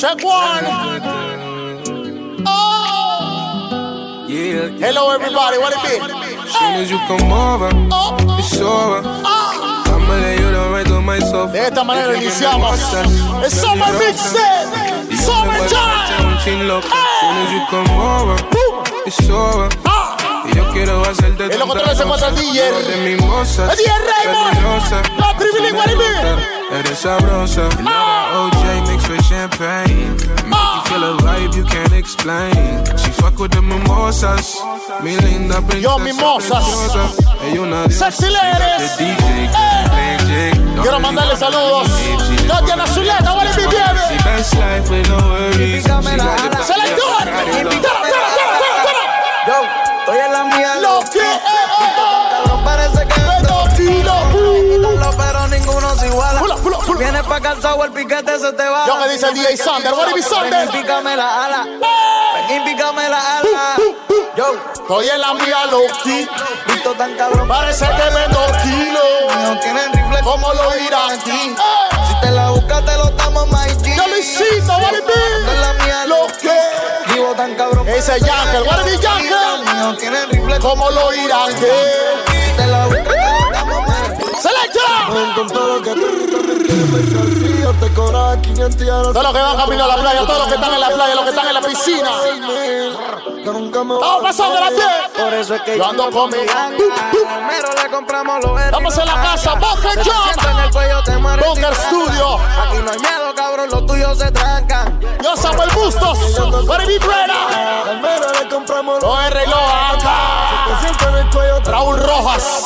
Check one. Oh. Yeah. Hello, everybody. What it be? As Soon as you come over, Oh. it's over. Ah. I'ma lay you down right on my sofa. De esta manera iniciamos el Summer Mixtape. Summertime. Chin loco. Soon as you come over, it's over. Ah. Y yo quiero hacerte controles se el DJ. De mimosas. El DJ Raymond. La it? Eres sabrosa. OJ mixed with champagne. Make you feel a vibe you can't explain. She fuck with the mimosas. Mi linda princesa. Yo, mimosas. una. Sexy ladies. Eh. Quiero mandarle saludos. Tatiana Zuleta, what it be, She baby? best life with no worries. Yo, Vienes pa' calzado, el piquete se te va. Yo me dice el DJ Sander, what be, Sander? Ven y pícame la ala. Ven y pícame la ala. Yo, Estoy en la mía, Loki. visto tan cabrón. Parece que me dos kilos. No tienen rifle ¿Cómo lo irán aquí? Si te la buscas, te lo damos, my G. Yo lo hiciste, what es la mía, Lo que. Vivo tan cabrón. Ese Yankel, what be, Yankel? No tienen rifle ¿Cómo lo irán aquí? Con todo lo que tú te cobras 500 y ahora Todos los que van camino a la playa, todos los que están en la playa, los que están en la piscina. Estamos pasando la pie. Por eso es que Yo ando con mi Al mero le compramos los Estamos en la casa, Bunker mueres Bunker Studio. Aquí no hay miedo, cabrón, los tuyos se trancan. Yo Samuel Bustos, what it be, Breda? Al mero le compramos los R lo Raúl Rojas.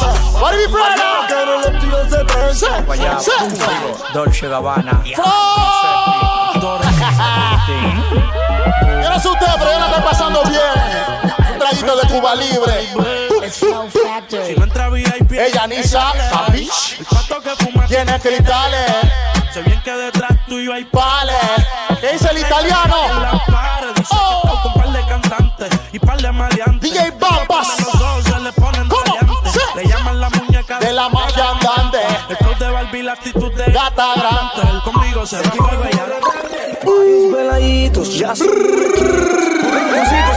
Sí, sí. Dolce Gabbana. Yo no sé usted, pero yo la estoy pasando bien. Un traguito de Cuba Libre. Si no entra VIP, Ella ni sabe, bitch. el pato que fuma Tiene cristales, Sé bien que detrás tuyo hay vale. ¿Qué dice el italiano? Oh. con par de cantantes y par de maleantes. DJ Bampas. Actitud de Gata grande. Conmigo se va a beber. Mis veladitos ya. Rosito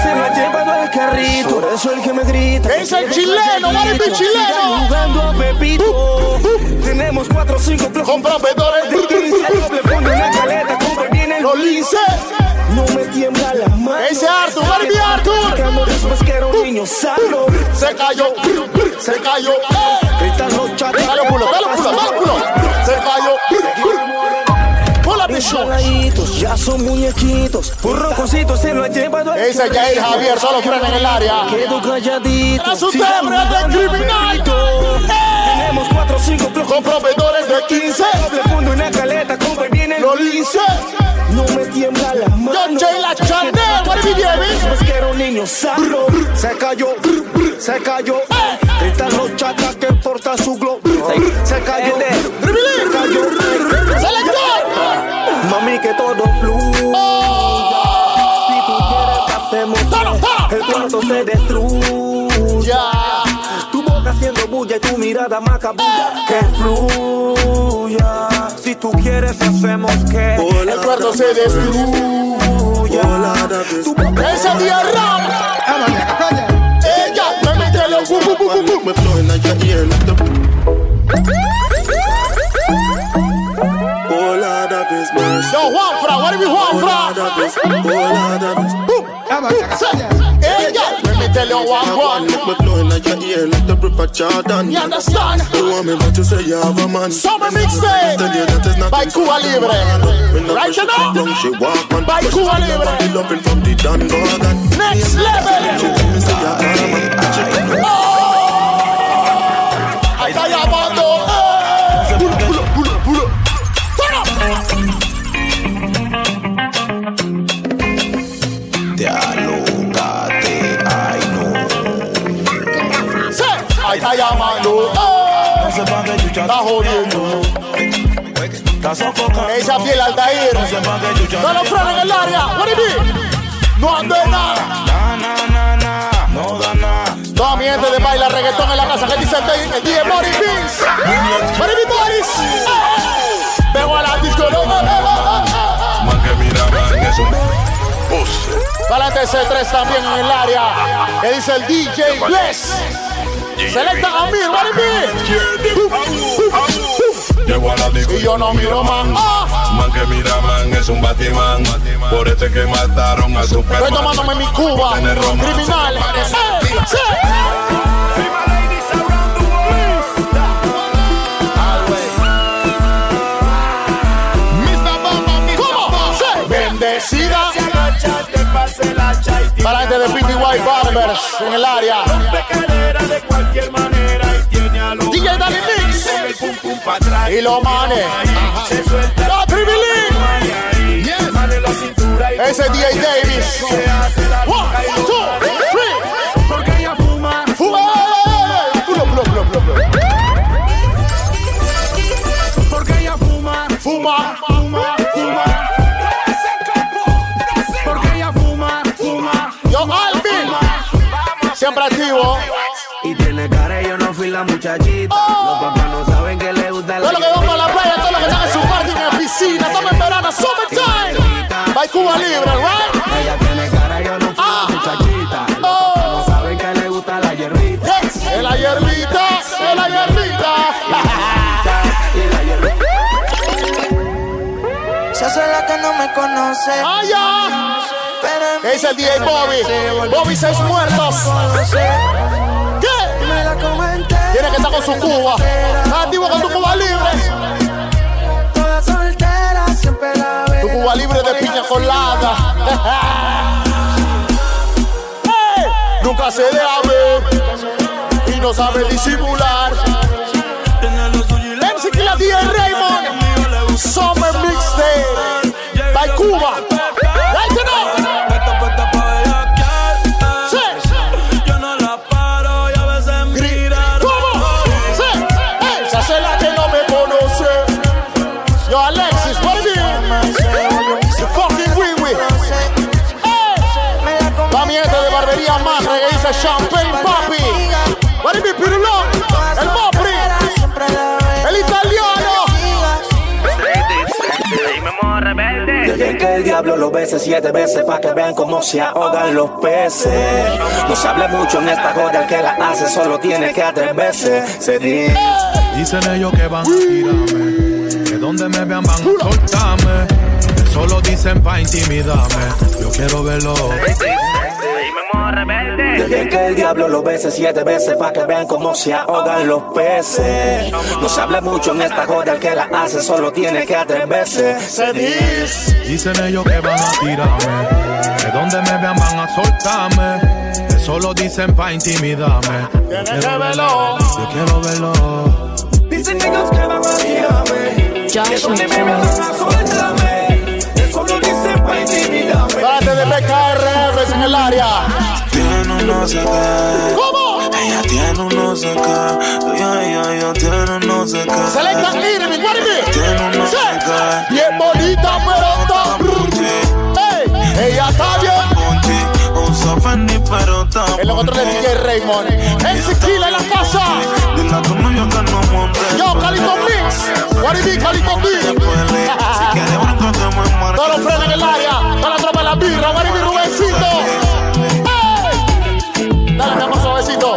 se lo ha llevado al carrito. Por eso el que me grita. ¿Qué dice el chileno? Be, chileno? Jugando a Pepito. Tenemos cuatro o cinco flojos. Con proveedores De 15 doble fondo en la caleta. Lince. No me tiembla la mano. ¿Qué dice Arthur? Be, Arthur? Después que era un niño sano. Se cayó, se cayó. Gritan los chatos. Dale culo, dale culo, dale culo. Se cayó. Show. veladitos ya son muñequitos. Un roncocito se lo ha llevado ¿Qué dice Jair Javier? Solo frena en el área. Quedo calladito. Era su tembre de criminal. Tenemos cuatro o cinco flojos. Con proveedores de 15. Doble fondo en la caleta, compra y Los lince. No me tiembla la mano. John Jay La Chanel. What it be, baby? Pues que era un niño sano. Se cayó, se cayó. Gritan los chatas que porta su globo. Se cayó, se cayó. Selector. Mami, que todo fluye. Si tú quieres, ¿qué hacemos? El cuarto se destruye. Tu boca haciendo bulla y tu mirada macabulla. Que fluya. Si tú quieres, hacemos que El cuarto se. Tu boca Ese día rap. Ella me mete los bu, bu, bu, bu, bu. Me flowing at your ear like the His mercy. Yo, Juanfra, what Lord Juanfra? of His, oh Lord of His. Ella me mete los one, one. Me flowing at your ear like the river Jordan. You understand? You want me, but you say you have a man. Summer mixtape. Tell you that is not By Cuba Libre. Right now? Young, she walk on. By she Cuba Libre. The loving from the Don Gorgon. Next She level. tell me say you have a man. She Ahí está llamando. Eh. Está jodiendo. Esa piel Altair. No lo frenan en el área. What it be? No ando en nada. No da nada. Toda mi gente de baila reggaetón en la casa. ¿Qué dice el DJ? El DJ Mori Beans. Mori Beans. Vengo a la disco. no, no, no, no, no, no. Man que mira mal, RC3 también en el área. Que dice el DJ Bless. Selecta a mí, what Llego a la disco Y yo no miro man. Man que mira man es un batimán Por este que mataron a Estoy Superman tomándome mi Cuba. Criminal. Bendecida. Para la gente de PTY Barbers en el área. De cualquier manera y tiene a los DJ Dali Mix. con el pum pum para atrás. Y lo mane. Se suelta La cintura y Ese DJ Davis. se hace la One, two, three. porque ella fuma. Fuma. Pulo. Porque ella fuma. Fuma. Fuma, fuma. Porque ella fuma, fuma. Yo, Alvin. Siempre activo. La muchachita. Los papás no saben que le gusta Todo lo que vamos a la playa, todo lo que están en su party en la piscina, estamos en verano, summertime. Va Cuba Libre, right? Ella tiene cara, yo no fui Ah. la muchachita. Los Oh. papás no saben que le gusta la hierbita. Yes. Es la hierbita, es la hierbita. La. Se hace la que no me conoce. Pero en ¿Qué dice el DJ Bobby? Bobby seis muertos. Que estar con su Cuba. Está activo con tu Cuba Libre. Toda soltera, siempre la ve. Tu Cuba Libre de piña colada. Nunca se deja ver y no sabe disimular. Dejen que el diablo lo bese siete veces para que vean cómo se ahogan los peces. No se habla mucho en esta joda, el que la hace solo tiene que atreverse. Se dice. Dicen ellos que van a tirarme, que donde me vean van a soltarme. Solo dicen pa' intimidarme, yo quiero verlo. Dejen que el diablo lo bese siete veces para que vean cómo se ahogan los peces. No se habla mucho en esta joda, el que la hace solo tiene que atreverse. Se dice. Dicen ellos que van a tirarme, que donde me vean van a soltarme. Que solo dicen pa' intimidarme. Yo Tienes que quiero verlo. yo quiero verlo. Dicen ellos que van a tirarme, que donde me vean van a soltarme. Que solo dicen pa' intimidarme. Párate de PKR en el área. No sé qué. ¿Cómo? Ella tiene un no sé qué. Ella, ella, ella tiene un no sé qué. Selecta Irving, what it be? Tiene un no sé qué. Bien bonita, pero está. Ella está bien. punchi. Usa Fendi, pero está En los controles de DJ Raymond. Killa en la casa. Dile a tu novio que no monte. Yo, Calito Mix. What it be, Calito Mix. Si quiere bronca que me marque. Todos los frenos en el área. Toda la tropa de la birra. What it. Dale, mi amor, suavecito.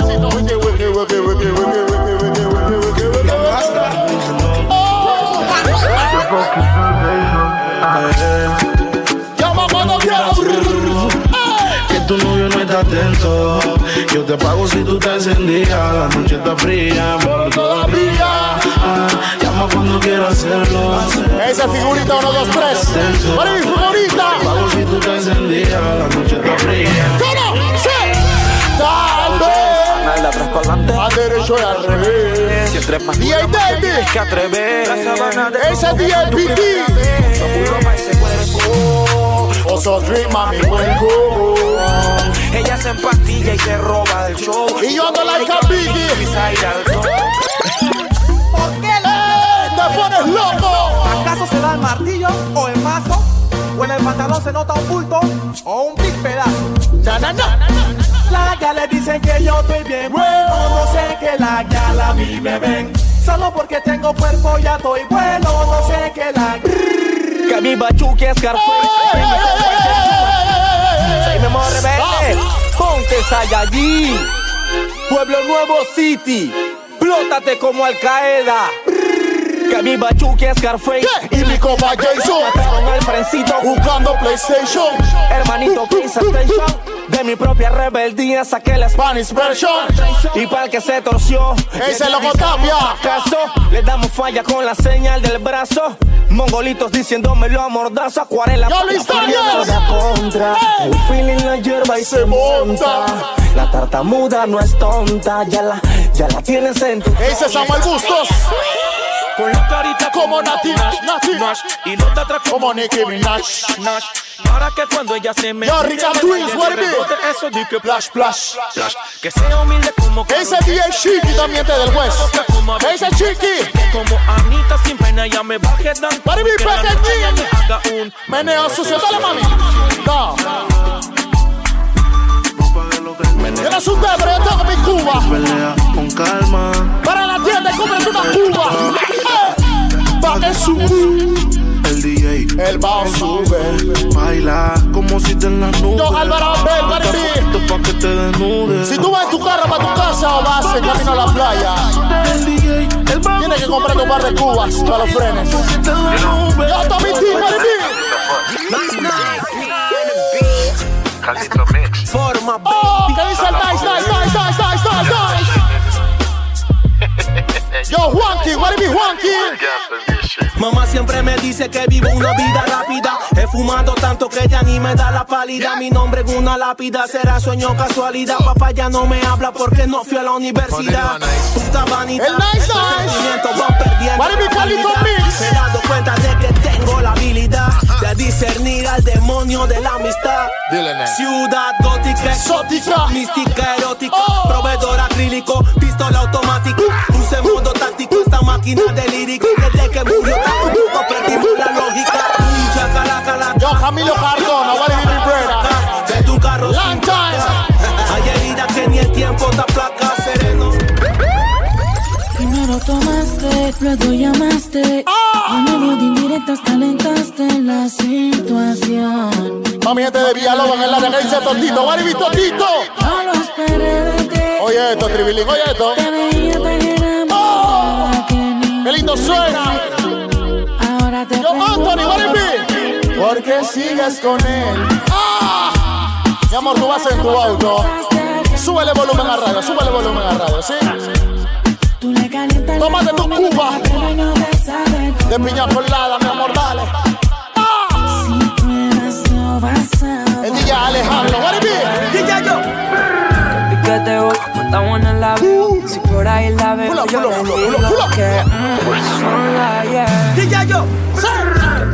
Llama cuando quieras. Que tu novio no está atento. Yo te pago si tú te encendías. La noche está fría, pero todavía. Ah, llama cuando quieras hacerlo. Esa figurita 1, 2, 3. Pa'lante. Al derecho y al revés. Si entre más David. que atrever. Ese es DJ PT. Oso Dream, mami, buen. Ella se empastilla y se roba del show. Y yo ando like a Biggie. Show. ¡Eh! ¡Te pones loco! ¿Acaso se da el martillo o el mazo? ¿O en el pantalón se nota un bulto o un big pedazo? Na, na, na. La ya le dicen que yo estoy bien bueno, no sé que la ya la vi me ven. Solo porque tengo cuerpo ya estoy bueno, no sé que la Que mi bachuque es ¡Eh, eh, eh, eh, eh, eh, eh! mi amor rebelde. Ponte Saiyajin. Pueblo Nuevo City. Plótate como Al Qaeda. Que mi Bachuki es Scarface. Y mi copa Jason. Mataron al frencito. Jugando PlayStation. Hermanito, please attention. De mi propia rebeldía saqué la Spanish version. Y para el que se torció, Ese loco Tapia. caso, le damos falla con la señal del brazo. Mongolitos diciéndomelo a mordazo, acuarela. Daniel. la contra. El feeling la hierba y se monta. La tartamuda no es tonta, ya la, ya la tienes en tu Ese es Samuel Bustos. Con la carita Como Nati, Nati. Nash Y no te atrás Como Nicki Minaj. Nash Para que cuando ella se me Yo, Rica Twins, what it be? rebote Eso di que Flash, flash. Que sea humilde como Ese DJ Chiqui también te del West. Ese Chiqui. Como Anita sin pena ya me baje dan Para mi pequeñín. haga un Meneo sucio, dale mami. No. Yo no soy un pero yo tengo mi Cuba. Pelea con calma. Para la tienda, cómprate una Cuba. El DJ El bajo sube. baila como si te en las nubes. Yo, Álvaro Abel, para que te desnudes. Si tú vas en tu carro para tu casa o vas en camino a la playa, el DJ, el bajo tienes que comprar un par de cubas para los frenes. Yo, Tommy T, para ti. forma. Oh, que dice el nice, Yo, Juanqui, what it be, Juanqui? Mamá siempre me dice que vivo una vida rápida. He fumado tanto que ya ni me da la pálida. Mi nombre en una lápida será sueño casualidad. Papá ya no me habla porque no fui a la universidad. Puta vanidad. El nice, nice. sentimientos van perdiendo. What it be, la Calito calidad. Mix? Me he dado cuenta de que tengo la habilidad discernir al demonio de la amistad. Ciudad gótica, Exótica. mística erótica, Oh. proveedor acrílico, pistola automática, luce en modo táctico, esta máquina de lírica. Desde que murió Taco Tuco perdimos la lógica. Chacalaca, la Yo, Camilo Cardona, what it mi brother? de tu carro. Long time. Hay heridas que ni el tiempo te aplaca, sereno. Primero tomaste, luego llamaste. Ah. En medio de indirectas calentaste la situación. Mami, este de Villalobos en que dice Totito, be, Totito? No lo esperé de ti. Oye esto, Tribilín, oye esto. Te veía tan enamorada que ni Qué lindo suena. Ahora te Yo, Anthony, be? Porque sigues con él. Ah. Mi amor, tú vas en tu auto. Súbele volumen a radio, súbele volumen a radio, ¿sí? Tómate tu Cuba. De piña colada, mi amor, dale. Ah. Si pruebas no vas a El DJ Alejandro, what it be? DJ yo. en la veo. Si por ahí la veo, yo le digo que mm. DJ yo.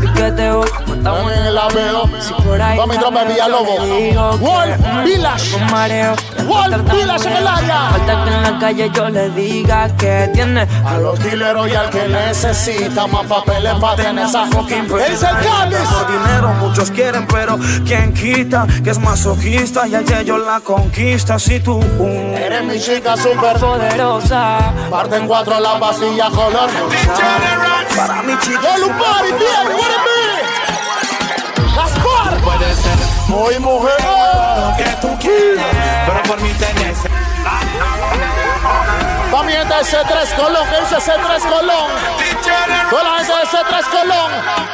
Piqueteo, estamos También la veo. Si por ahí Vamos, mi la tropa de veo, Villalobos. yo le digo que, Wolf mm, Village. mareo. Wolf Village en el área. Falta que en la calle yo le diga que tiene A los dileros y al que necesita más papeles para tener esa fucking Es el. Por dinero muchos quieren, pero ¿quién quita? Que es masoquista y ayer yo la conquista. Si tú uh, Eres mi chica super poderosa. Parte en cuatro la pastilla color para mi chica Yo It be? Gaspar puede ser Muy mujer lo que tú quieras, pero por mí tenés. Gente de C3 Colón, que dice C3 Colón Toda la gente de C3 Colón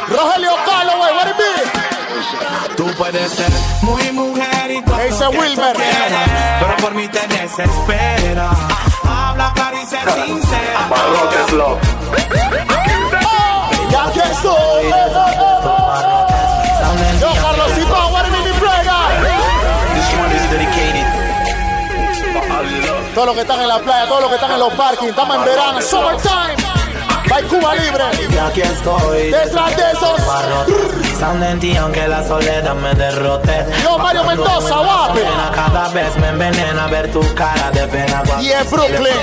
Rogelio Calloway, what it be? Tú puedes ser muy mujer y todo lo que tú Wilmer. quieras, pero por mí te desespera. Habla caro y sé sincera. Oh, y aquí estoy Yo Carlosito, what it be, mi. Todos los que están en la playa, todos los que están en los parkings, estamos en verano, summertime. By Cuba Libre. Y aquí estoy. Detrás de esos. Pensando en ti aunque la soledad me derrote. Yo, Mario Mendoza. Pena cada vez me envenena ver tu cara de pena Y es Brooklyn.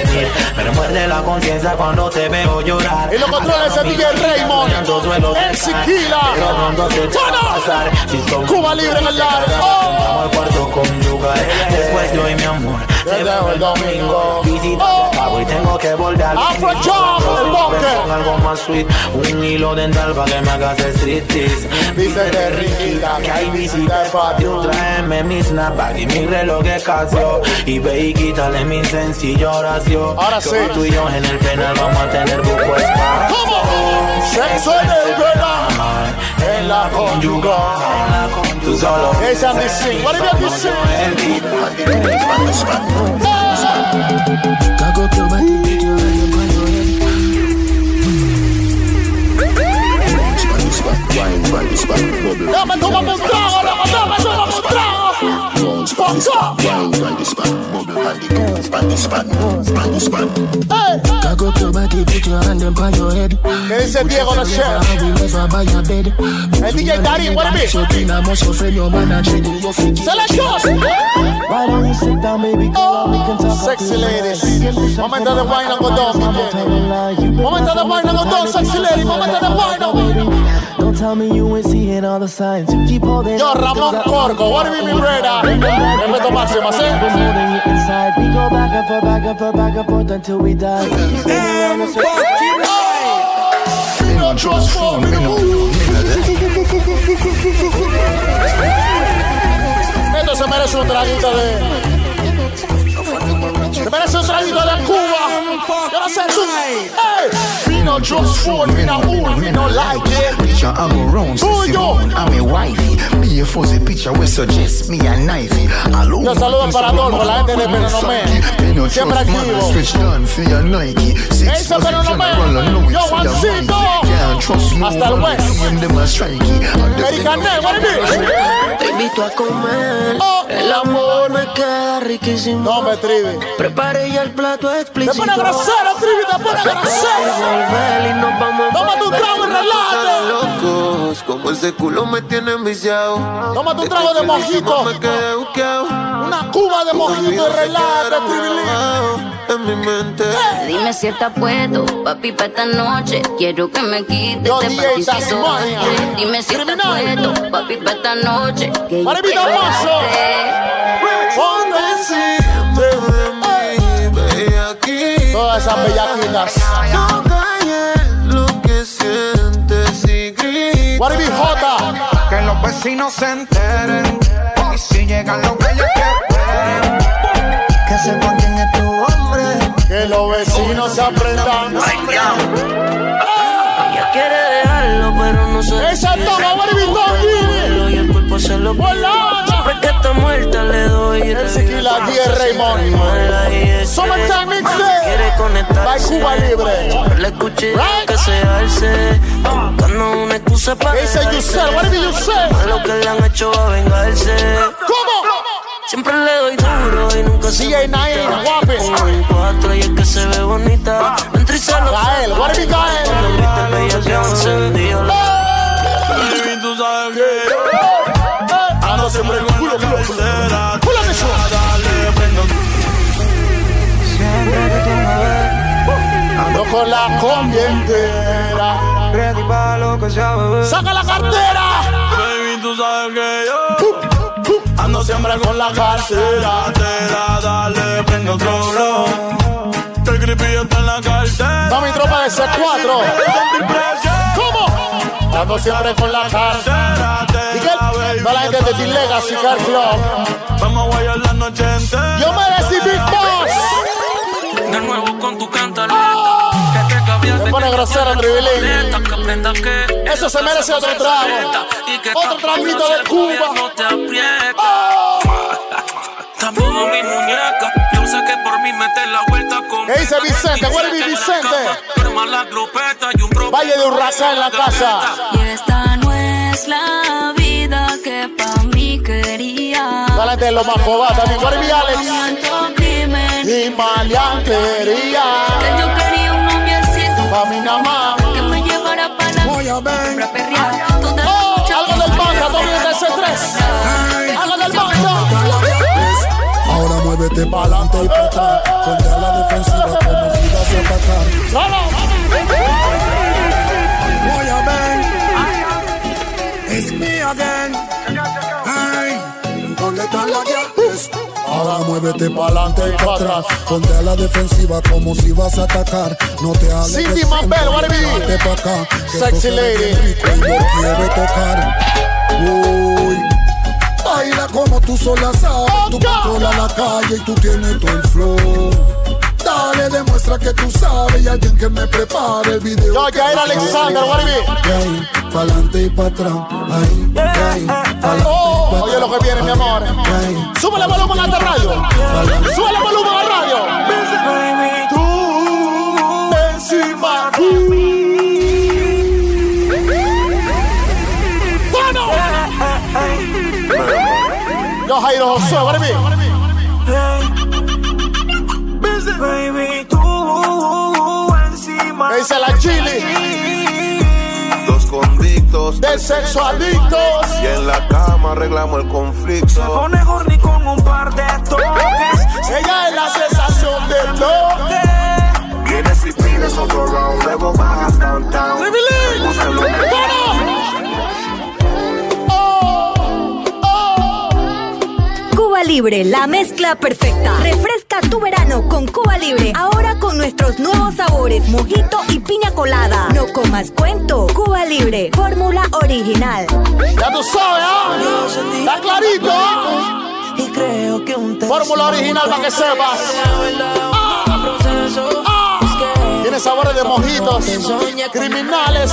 Me muerde la conciencia cuando te veo llorar. Y lo controla ese DJ Raymond. El Siquila. Cuba Libre en el. Vamos Oh. Después yo y mi amor. Te dejo el domingo. Visita Oh. pago y tengo que volver al Afro Job, el con algo más sweet. Un hilo dental para que me hagas striptease. Vístete riquita, que hay visita de patio. Tráeme mi snapback y mi reloj de Casio. Y ve y quítale mi sencilla oración. Ahora sí. Tú y yo en el penal vamos a tener buco espacio. Sexo en el penal. En la. Tú solo. Esa me sing. What did you sing? Cock up your body, put your hand on your head. Wine by the spot, bubble. Dame, tómame un trago, dame, dame, tómame un trago. Bounce by the spot, wine by the spot, bubble by the by the spot, by the spot. Cock up your body, put your hand on your head. ¿Qué dice Diego la chef? We never buy a bed. El DJ Daddy, what it be? So clean, I must offend your man and check your feet. Selectos. Why don't you sit down, baby girl? We can talk Sexy ladies. Momento de wine and go down, Momento de wine and go down, sexy lady. Momento de wine and Don't tell me you ain't seeing all the signs. You keep holding Yo, Ramón the- Corgo, what do you mean, brother? Respeto máximo, ¿sí? I'm holding you inside. We go back and forth, back and forth, back and forth until we die. Spin around and. Me no trust for me no. Esto se merece un traguito de. Se merece un traguito de Cuba. Yo no sé tú. Hey, me no trust phone, me no own, me no like it. Picture I go round, sissy you? I'm a wifey. Be a fuzzy picture we suggest me a knifey. Alone, Yo saludo para Adolfo, la gente de Penonomé. Siempre activo. Switch down for your Nike. Six Ese was a Penonomé. general, I know Yo, it's for the Juancito. Mikey. Can't trust no Hasta el West. see them, them a strikey. American Name, what it be? Te invito a comer. Oh. El amor me queda riquísimo. No me tribe. Preparé ya el plato Te explícito. pone grosero, tribe, te pone grosero. Volver y nos vamos Tómate un trago y relájate. locos. Como ese culo me tiene enviciado. Tómate un trago de mojito. Una cuba de mojito y relájate, tribilín. En mi mente. Dime si estás puesto, papi, para esta noche. Quiero que me quites Yo, pantisito. Tasmania. Dime si estás Criminal. puesto, papi, para esta noche. Que yo quiero verte. Ponte Ve aquí. Todas esas bellaquitas. No calles lo que sientes y gritas. Jota? Que los vecinos se enteren. Y si llegan los bellos que esperen. Que sepan quién es tu hombre. Que los vecinos se aprendan. Ella quiere dejarlo, pero no se be, Tony? Y el cuerpo se lo. Siempre que está muerta le doy El Sequila 10 Raymond. Summertime Mixtape. Quiere conectarse Cuba Libre. Le escuché Right. que se alce buscando una excusa para ¿Qué dice dejarse. Yusel? Lo que le han hecho va a vengarse ¿Cómo? Siempre le doy duro y nunca se DJ quita. guapes. Un cuatro y es que se ve bonita. Entra y se lo Gael, what be, Gael? Cuando grita el bella que va encendido Baby, tú sabes que Ando siempre con Ando la combi entera. Ready para lo que sea, bebé. Saca la cartera. Baby, tú sabes que yo ando siempre con la cartera. Te da, dale, prende otro blow. Que el creepy está en la cartera. Va mi tropa de C4. Sentir presión. ¿Cómo? Ando siempre con la cartera. ¿Y qué? No la gente de T-Legacy Car Club. Vamos a guayar la noche entera. Yo me decí Big Boss. De nuevo con tu cantaleta Me pone grosero, Tribilín. Eso se merece otro trago. Otro traguito de Cuba. Oh. Tampoco mi muñeca Yo sé que por mí metes la vuelta con ¿Qué dice Vicente? What it be, Vicente? Valle de Urraca en la casa. Y esta no es la vida que pa' mí quería. Gente de los Macobá también. What it be, Alex? Y maleantería. Que yo quería un noviecito Pa' mi nada más. que me llevara para la perrear. Toda la Oh, algo del banca, Tommy de C3. Algo del banca. Ahora muévete pa'lante y pa' atrás. Ponte a la defensiva como si vas a atacar. Solo. Voy a ver. It's me again. ¿dónde están las llaves? Ahora muévete pa'lante y pa' atrás. Ponte a la defensiva como si vas a atacar. No te hagas Cindy Mambel, what pa' acá. Sexy lady. rico y quiere tocar. Uy. Baila como tú sola sabes. Tú controlas la calle y tú tienes todo el flow. Dale, demuestra que tú sabes y alguien que me prepare el video. Yo, Alexander, what it be? Ahí, pa'lante y pa' atrás. Ahí, ahí, pa'lante Oh, y pa' oye lo que viene, mi amor. Súbele volumen a la radio. Súbele volumen a la radio. Tú encima. Bueno. Yo, Jairo Josué, encima. Dice la Chili. Dos convictos De sexo adictos. y en la cama arreglamos el conflicto. Pone horny con un par de toques. Ella es la sensación del toque. Vienes y pides otro round, luego bajas downtown. Tribilín. Búscalo. Cuba Libre, la mezcla perfecta. Refresca tu verano con Cuba Libre. Ahora con nuestros nuevos sabores, mojito y piña colada. No comas cuento. Cuba Libre, fórmula original. Ya tú sabes, ¿ah? Está clarito, ¿ah? Y creo que un Fórmula original para que sepas. Ah. Tiene sabores de mojitos, criminales,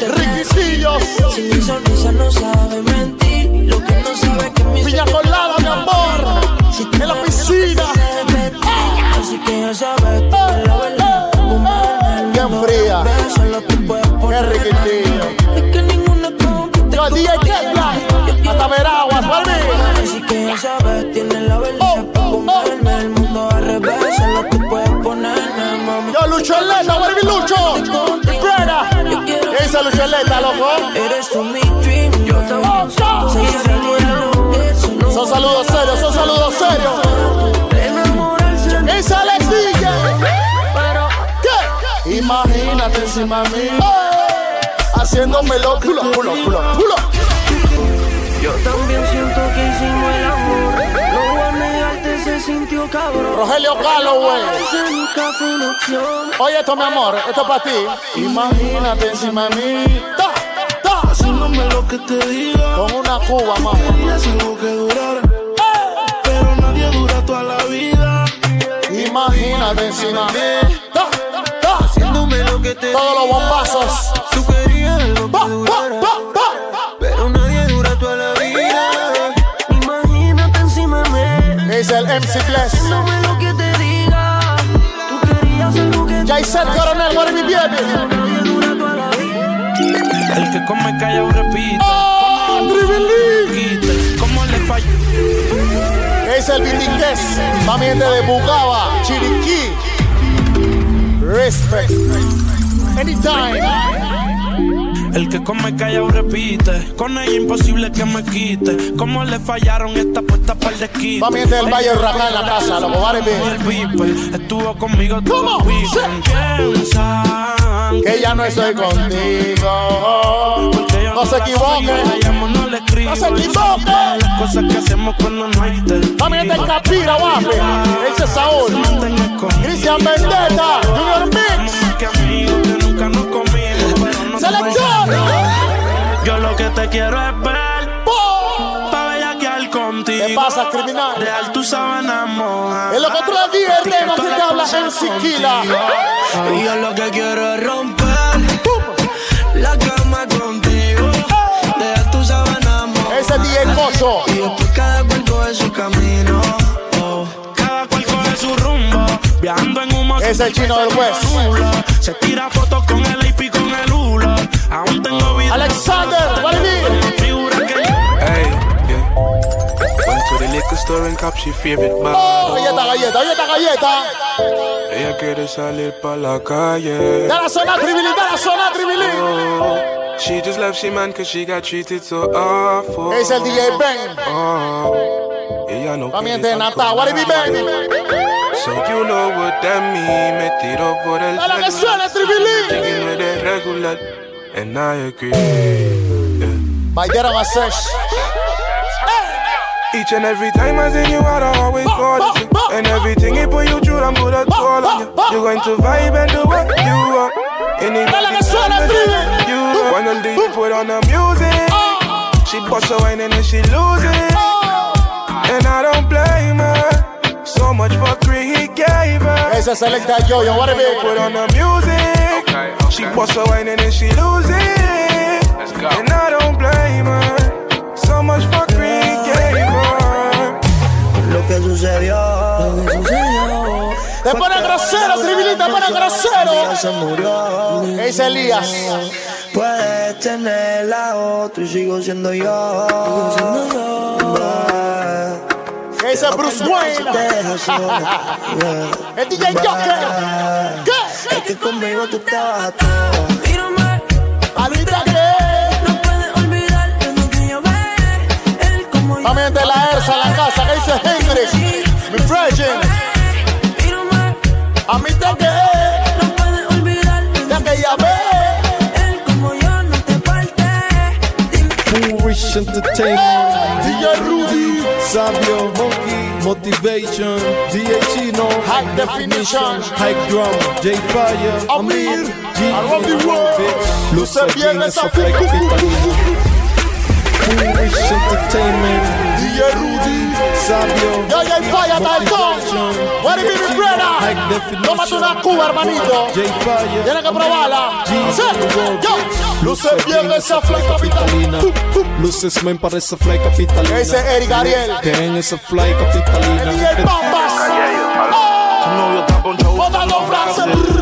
riquitillos. Si mi sonrisa no sabe mentir, lo que no sabe es que mi Piña colada, mi amor, en la piscina. Riquitillo. Es que ninguna compite Yo, DJ Ketla, hasta Veraguas, ¿vale? Así que ya sabes, tienes la verdad para comerme el mundo al revés. Solo tú puedes ponerme, mami. Yo, Lucho Eleta. ¿Qué dice Lucho Eleta, loco? Eres tú mi dream, yo soy Eso no Son saludos Imagínate encima de mí. Haciéndomelo culo, culo, culo, culo. Yo también siento que hicimos el amor. No voy a negarte, se sintió cabrón. Rogelio opción. Oye esto, mi amor, esto es para ti. Imagínate encima de mí. Ta, ta. Haciéndome lo que te diga. Con una cuba, mamá. Que. Pero nadie dura toda la vida. Imagínate encima de mí. Que te Todos los bombazos. Tú querías Pa, que pa, durara. pa, pa. Pero nadie dura toda la vida. Imagínate encima de mí. Dice el MC Bless. Haciéndome lo que te diga. Tú querías algo que Jaiset Coronel, what mi baby? nadie dura toda la vida. El que come callado repite. ¡Oh. ¿Cómo le falló? Dice el Vitiques. Mami gente de Bugaba, Chiriquí. Respect. Anytime. El que come callado repite. Con ella imposible que me quite. ¿Cómo le fallaron esta puesta para el desquite? Mami gente del Valle Racá en la casa, los bares estuvo conmigo todo el Que ya no estoy contigo. No se la soy, equivoque. la llamo, no se equivoque. Las cosas que hacemos cuando no hay. Mami gente del Capira, guape. Dice Saúl. Cristian Vendetta, Junior Mix. Nunca nos comimos, pero no Selección. Yo lo que te quiero es ver Pa' bellaquear contigo ¿Qué pasa, criminal? Dejar tu sábana mojada Es lo que otro día el reno que te habla en Siquila. Y yo lo que quiero es romper la cama contigo. Dejar tu sábana mojada. Ese DJ Mocho. Y después cada cual coge su camino. Es el chino del West. Se tira fotos con el AP y con el hula Aún tengo vida Alexander, what do you mean? Hey, yeah. Went to the liquor store and cop she favorite bar. Oh, galleta, galleta, galleta, galleta. Ella quiere salir pa' la calle. Da la zona tribilín, da la zona tribilín. Oh, she just left she man cause she got treated so awful. Es el DJ Ben. Oh, ella no Mami quiere gente de Natal, what do you mean? So you know what that mean. Me tiro por el celular. suene, tribilín. Chiqui no eres regular. And I agree. Yeah. Vayeron a Sesh. Each and every time I see you out, I always call you. And everything he put you through, I'm gonna call on you. You're going to vibe and do what you want. Anybody you want When the DJ put on the music, she bust a wine and then she lose it. And I don't her. So much for he gave her. Esa selecta yo, yo, what a bit. Put on the music, she bust a wine and then she lose it. And I don't blame her. So much for he gave her. Lo que sucedió, lo que sucedió. Te pone grosero, pone Ella grosero. se murió. ¿Qué dice Elías? Puedes tener la otra y sigo siendo yo. ¿Qué dice Bruce Wayne? El DJ Joker. ¿Qué? Es que conmigo tú te vas a todo. ¿Ahorita qué? No puedes olvidar lo que yo ve. Él como yo. También de la ERSA en la casa. ¿Qué dice Hendrix? Mi Virgin. A mí te que No puedes olvidar Ya que ya ve. Él como yo no te parte. Foolish Entertainment, DJ Rudy. Sabio, Monkey, Motivation, DJ Chino, High Definition. High Drum, J Fire, Amir. G, Around the world. Luce Luce bien esa esa fly capitalina. Foolish Entertainment, DJ Rudy. Sabio, Yo, ya falla, una cuba, hermanito. Que probarla. G, Sí. Yo. Luce bien esa fly capitalina. Luces men para esa fly capitalina. ¿Qué dice Eric Ariel? Que en esa fly capitalina. DJ Bambas. Tu novio está brazos.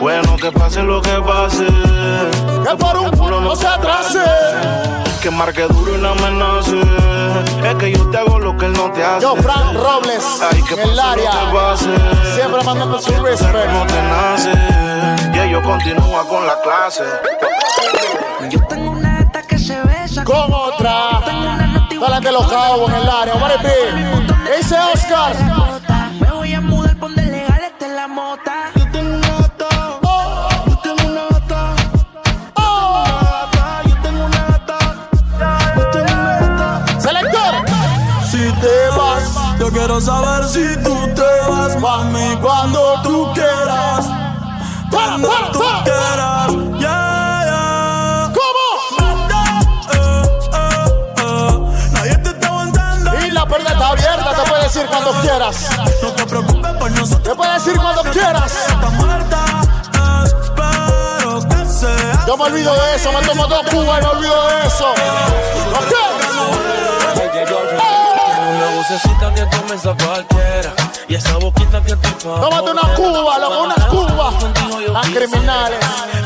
Bueno, que pase lo que pase. Que por un culo no se atrase. Que marque duro y no amenace. Es que yo te hago lo que él no te hace. Yo, Frank Robles, Ay, que en el área. lo que pase. Siempre mandando su No respect. te nace. Y ellos continúa con la clase. Yo tengo una esta que se besa. Con otra. Dale de los cabos en el área. Be? ¿Qué dice Oscar? Quiero saber si tú te vas, mami, cuando tú quieras. Cuando tú quieras, yeah, yeah. ¿Cómo? Eh, eh, eh. Nadie te está aguantando. Y la puerta está abierta. Te puedes decir cuando quieras. No te preocupes por nosotros. Te puedes decir cuando quieras. Está muerta, espero que sea. Yo me olvido de eso. Me tomo dos cubas y me olvido de eso. ¿Ok? Vocecita que comienza cualquiera Y esa boquita que te pa' Tómate una cuba, loco, una cuba. Quise, criminales.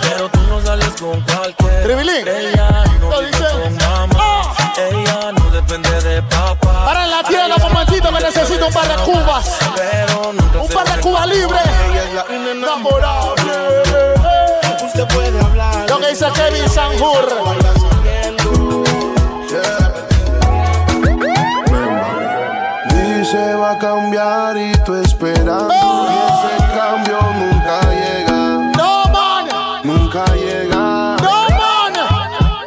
Pero tú no sales con cualquiera Tribilín. Ella no vive con mamá Ella no depende de papá Para en la tienda un momentito que necesito un par de cubas. Pero nunca Un par de cubas libres. Ella es la Enamorable. Usted puede hablar. Lo que dice Kevin Sanjur. Cambiar y tú esperando. Y ese cambio nunca llega. No man. Nunca llega. No man.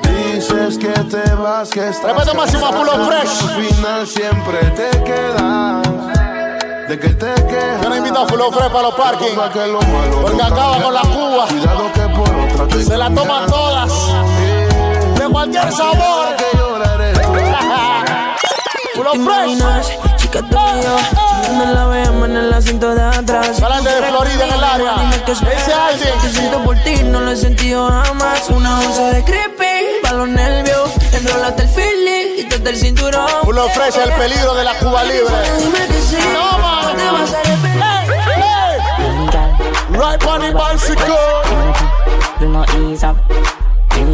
Dices que te vas, que estás. Respeto máximo a Pulo Fresh. Al final siempre te quedas. De que te quejas. Yo no invito a Fulo Fresh para los parking. Pa' que lo malo Porque acaba con la cuba. Cuidado que por otra Se la toman todas. De cualquier sabor. Que lloraré tú. Fulo ¿Te imaginas? Chica, Chillando en la BM en el asiento de atrás Adelante de Florida en el área. Ese alguien. Te siento por ti, no lo he sentido jamás Una onza de creepy, pa' los nervios Enrolaste el feeling, quítate el cinturón Fulo Fresh, el peligro de la Cuba libre. Dime que sí, No, man. no te vas a arrepentir Hey, hey. Right on the bicycle. Do not ease up.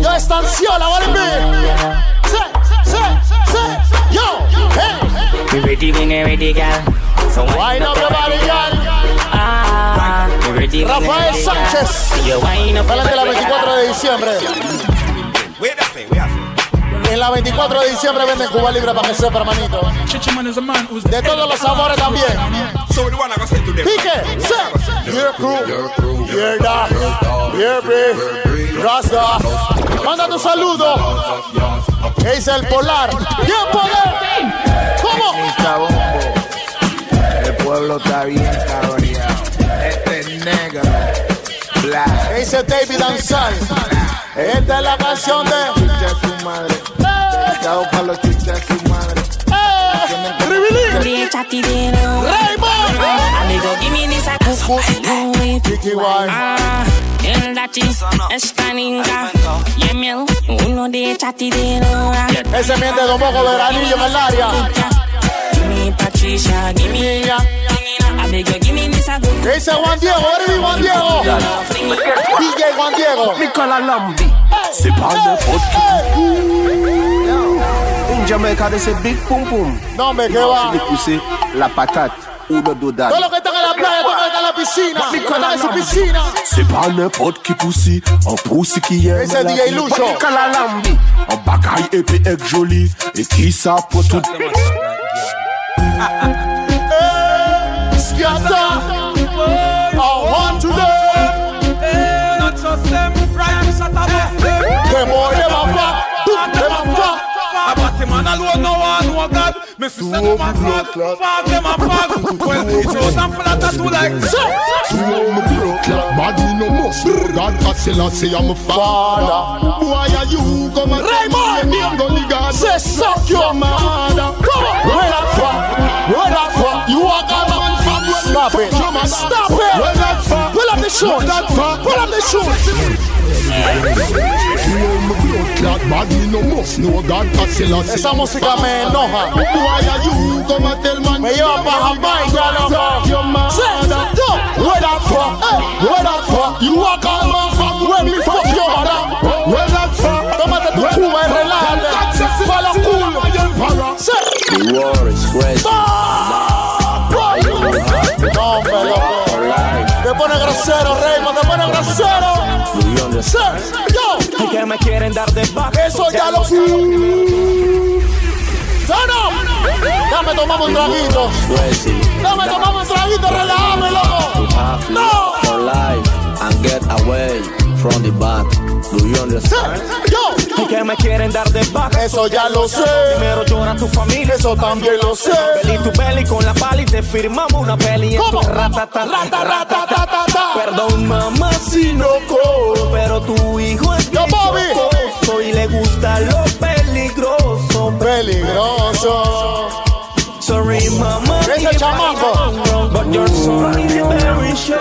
Yo estanciola, what it be? Say, say, say. Yo, hey. We ready, we not ready, girl. So Wind up your body, girl. Ah, we ready, we not Rafael. Sánchez. So you wind up Adelante la your body, 24 de diciembre. En la 24 de diciembre venden Cuba Libre para que sepa, hermanito. De todos los sabores también. Pique, se. Your crew, your da, your B, Rasta. Manda tu saludo. ¿Qué dice el polar? ¡Tiempo de! ¿Cómo? El pueblo está bien cabreado. Este es negro. Black. ¿Qué dice David Ansal? Esta es la canción de. Chucha su madre. Para los chuchas su madre. Bitch, I did it. Amigo, give me this. Kiki Wine. Ah, el dachi, esta ninga. Y el miel, uno de chatidero. Ese miente de un poco veranillo en el área. Give me Patricia, give me ya. Amigo, give me this. ¿Qué dice Juan Diego? Ahora Juan Diego. DJ Juan Diego. Nicolas Lambi. C'est pas n'importe qui. In Jamaica, they say big pum pum. No, me que va. Big pussy, la patate ou le dodane. Todos los que están en la playa, todos los que están en la piscina. Los que están en su piscina. C'est pas n'importe qui pussy, un pussy qui aime Ese la DJ vie. Lucho. Nicolas Lambi. Un bagaille épais et joli. Et qui ça pour tout. Alone, no one, no God. Me a fuck, fuck them a. Well, it's out and full of tattoo like Two of me broke like bad me no must God Casilla say I'm a father Why are you come and Raymond! me I'm gonna God Say suck your mother. Come on. Where that fuck? Where that Stop it. Stop it. Where that fuck? Pull up the shoes. Where that fuck? Pull up the shoes. Two of me broke like bad me no must know God Casilla say Esa I'm a música me father. enoja. Why are you come and tell man Me lleva pa' Jamaica, loco. Your Say, mother yo, where that fuck? Hey, where that fuck? You walk out of fuck. Where me fuck your mother? Where that fuck? Tómate tu cuba y relájate. Pa' los culos. Say, The war is crazy. Say, yo, Y que me quieren dar de baja. eso ya lo Turn up. Dame, tomamos un traguito. Dame, tomamos un traguito, relájame, loco. No. For life and get away from the back. Do you understand? Yo, Y que me quieren dar de baja. eso ya lo sé. Primero llora tu familia. Eso también lo sé. Belly tu belly con la pali te firmamos una peli ¿Cómo? tu ratata. Rata, Perdón mamá si no cobro, pero tu hijo es Yo, Bobby. peligroso y le gusta lo peligroso. Peligroso. Sorry mamá. Ese chamaco. But your son is very sure.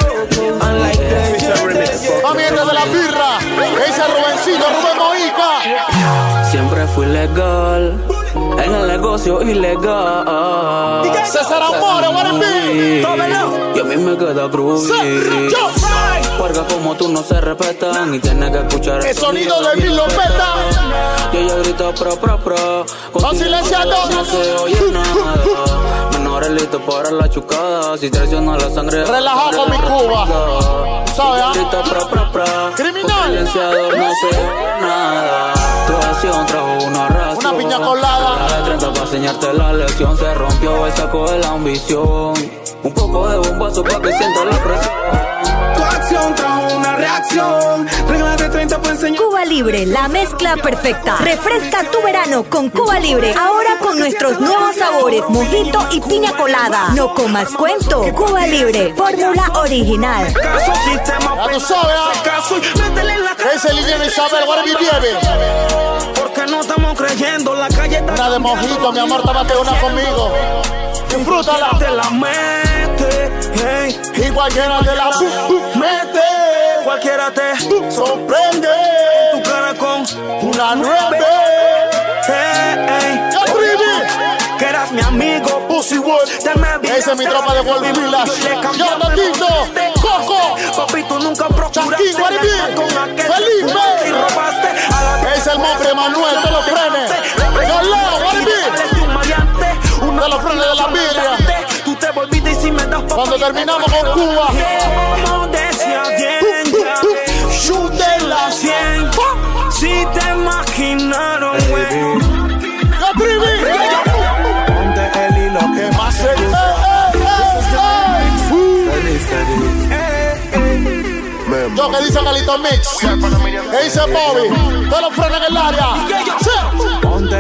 Unlike the Mami, este de la birra. Ese Rubencito, Rubén Mojica. Siempre fui legal negocio ilegal. César it be? Y a mí me queda groovy. Yo, Puercas como tú no se respetan y tienes que escuchar El sonido de mi lopeta. Y ella grita pro pro pro. Con silenciador. No se oye nada. Menores listos para la chucada. Si traiciona la sangre. Relajado con mi Cuba. ¿Sabes, ah? Criminal. No oye nada. Tu acción trajo una ración. Una piña colada. La de 30 para enseñarte la lección. Se rompió el saco de la ambición. Un poco de bombazo para que sienta la presión. Tu acción trajo una reacción. Reglas de 30 para enseñar. Cuba Libre, la mezcla perfecta. Refresca tu verano con Cuba Libre. Ahora con nuestros nuevos sabores, mojito y piña colada. No comas cuento. Cuba Libre, fórmula original. Caso sistema Ya tú sabes, ah. caso y métele en la cara. Ese Lilian Isabel, be, baby? Porque no estamos creyendo, la calle está Una de mojito, mi amor, tómate una conmigo. Disfrútala. te la hey. Y cualquiera te la mete. Cualquiera te Sorprende. tu cara con Una nueve. hey. Que eras mi amigo, Pussy Wood. te me Esa es mi tropa de Wolf Village. Yo, Tatito. Coco. Papi, tú nunca procuraste estar con aquel Felipe. y robaste a la Es el monstruo Manuel de los frenes. Yo, Leo, it be? de los frenes de la birria. Cuando terminamos con Cuba. Como decía bien, ya que Shoot de la 100 Si te imaginaron, güey Yo, Trivi. Ponte el hilo ¿Qué más se eh. Yo que dice Galito Mix. ¿Qué dice Bobby? De los frenes en el área. Sí.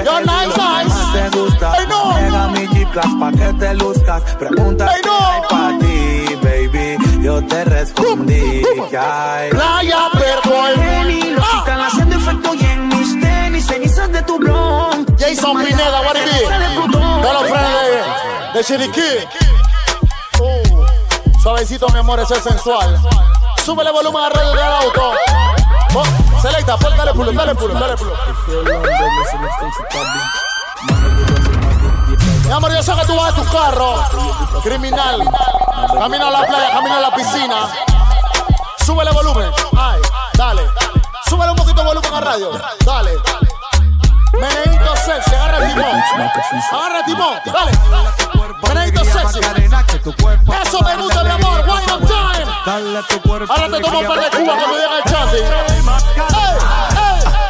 Yo nice, que nice. G-Class pa' que te luzcas. Pregunta Ey, qué no. pa' ti, baby. Yo te respondí que hay. Playa Percoy. Tenis, lo Ah. quitan haciendo efecto y en mis tenis, cenizas de tu blon. Jason Pineda, what it? Todos los frenes de, de Chiriquí. Uh, suavecito, mi amor, ese es sensual. Súbele volumen a radio del auto. Oh, selecta, pues dale pulo, dale pulo, dale pulo. Amor, yo sé que tú vas a tu carro. Criminal. Camina a la playa, camina a la piscina. Súbele volumen. Ay, dale. Súbele un poquito volumen a radio. Dale. Meneito sexy, agarra el timón. Agarra el timón, dale. Meneito sexy. Eso me gusta, mi amor. One more time. Ahora te tomo un par de cubas cuando llega el chante. Ey,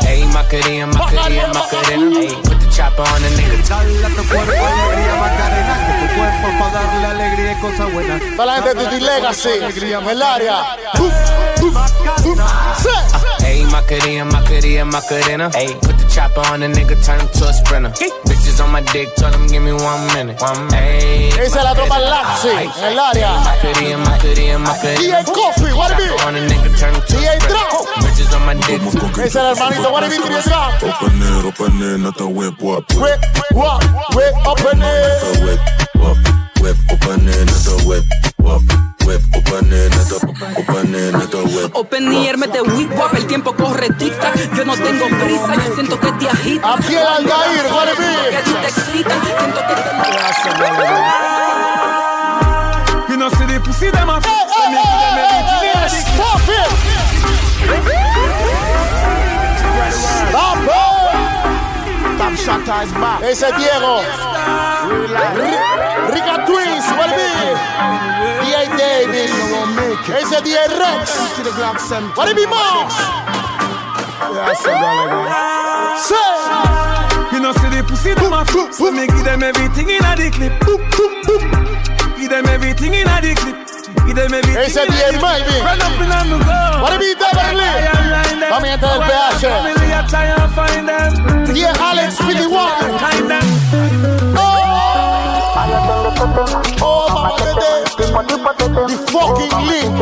Ey, Macarena, Macarena, Macarena. Put the chopper on the nigga. Dale a tu cuerpo alegría, Macarena. Que tu cuerpo pa' darle alegría y cosas buenas. Para la gente de Titi Legacy, en el área. Ey, Macarena, Macarena, Macarena. Ey, put the chopper on the nigga, turn him to a sprinter. Bitches on my dick, tell him give me one minute. One minute. Esa es la tropa en el área. Macarena, Macarena, Macarena. DJ Coffee, what it be? on a nigga, turn him to a DJ sprinter. Bitches on my dick. Ese es el hermanito, what it be, Drop. Open it, open it, not a whip, Whip, whip, open it. whip, wap, whip, open it, not a whip, wap, whip, open it, not a, open it, not a whip. Open Air, mete whip wap, el tiempo corre tic-tac. Yo no tengo prisa, yo siento que te agita. A pie al Aldair, what it Que ti te be? excita, siento que te You know, see the pussy, them a Stop it! Top Shatter is back. Ese es Diego. Ri- Rica Twins, what it be? D.A. Davis. Ese es D.A. Rex. To the Glock Center. What it be, Moss? Yeah, I said that Say! You know, see the pussy, them a flip. So me give them everything in a the clip. Give them everything in a the clip. Give them everything Ese es D.A. Melvin. Run up in on the go. What it be, Beverly? Vamos a entrar el PH. Family, I try and find them. D.A. Alex 51. Kind them. Oh! Oh, mama, tete. The fucking link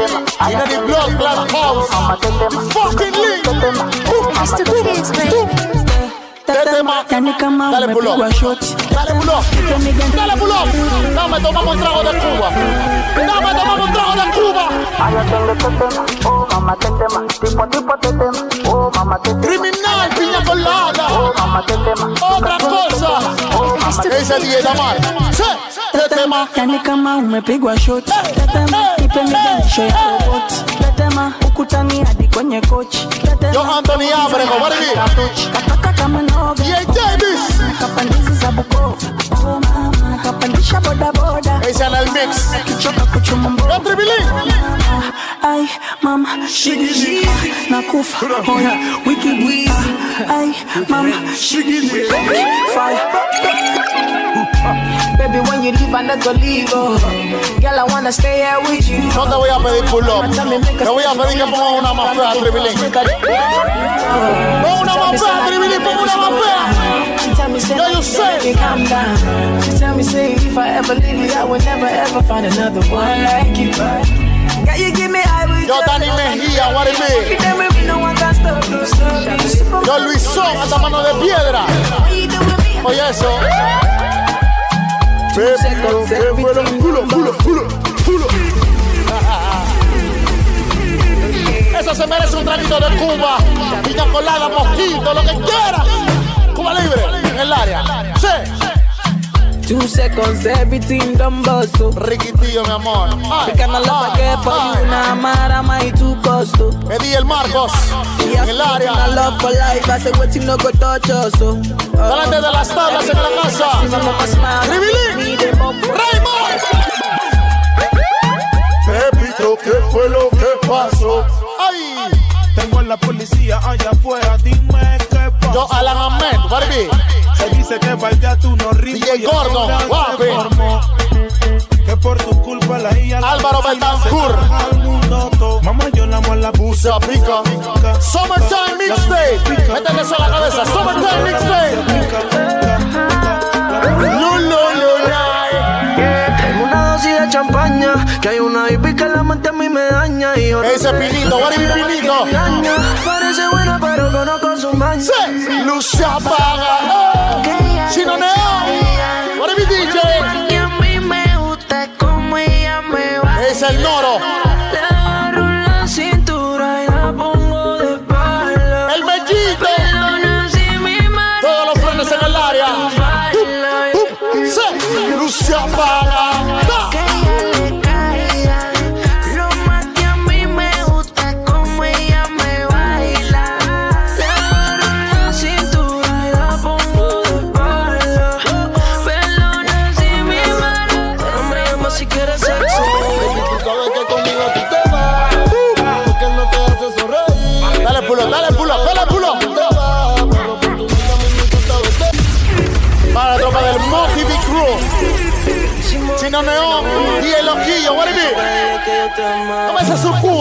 in the blood class house. The fucking link. It's the greatest, man. Tetema. Dale pull up. Dale pull up. Dale pull up. Dame, tomamos un trago de Cuba. Dame, tomamos un trago de Cuba. Criminal, piña colada. Otra cosa. ¿Qué dice DJ Damar? Sí. Tetema. Yani kama umepigwa shot Tetema, ipe miganisho ya robot Tetema, ukutani hadi kwenye kochi. Yo, Anthony Abrego, what it is? Katochi, kataka kama noga DJ Davis. Kapandizi za Bukoba. Oh mama, kapandisha boda boda. Es el mix. Kichoka kuchuma mboga. Yo, Tribilín. Ay, mama, shigili. Nakufa, oh, oya, wiki wizi Ay, mama, shigili. Fire Baby, when you leave, I never leave. Oh. Girl, I wanna stay here with you. No te voy a pedir pull up. Te voy a pedir que pongas una más fea, Tribilín. Pon una más fea, Tribilín, pon una más fea. Yo, you say. "Make it calm down. She tell me, say, if I ever leave you, I will never ever find another one like you. Girl, you give me high with Yo, Dani Mejía, what it. Yo, Luisón, hasta mano de piedra. Oye, eso. Eso se merece un traguito de Cuba. Piña colada, mojito, lo que quiera. Cuba libre, en el área. Sí. Two seconds, everything done bust. oh. Riquitillo, mi amor. Ay, kind of love I get for ay. you, now I too cost. oh. Eddie el Marcos, en el I área. love for life, I say, waiting no go touch us. Oh. Delante de las tablas en la casa. Ribilín, Raymond. Pepito, ¿qué fue lo que pasó? Ay, Tengo a la policía allá afuera, dime qué pasó. yo Alan Ahmed, Barbie. Se dice que falta tu no ritmo DJ Gordon, guapi. Que por tu culpa la hija la Álvaro Betancourt. Mamá, yo la amo a la Se aplica. Summertime Mixtape. Métele eso a la cabeza. Summertime Mixtape. Champaña, que hay una hippie que la mente a mí me daña y yo no Ese sé pinito, is pinito? Parece buena pero conozco su maña. Sí. Luz se apaga. Oh. Chino Neón.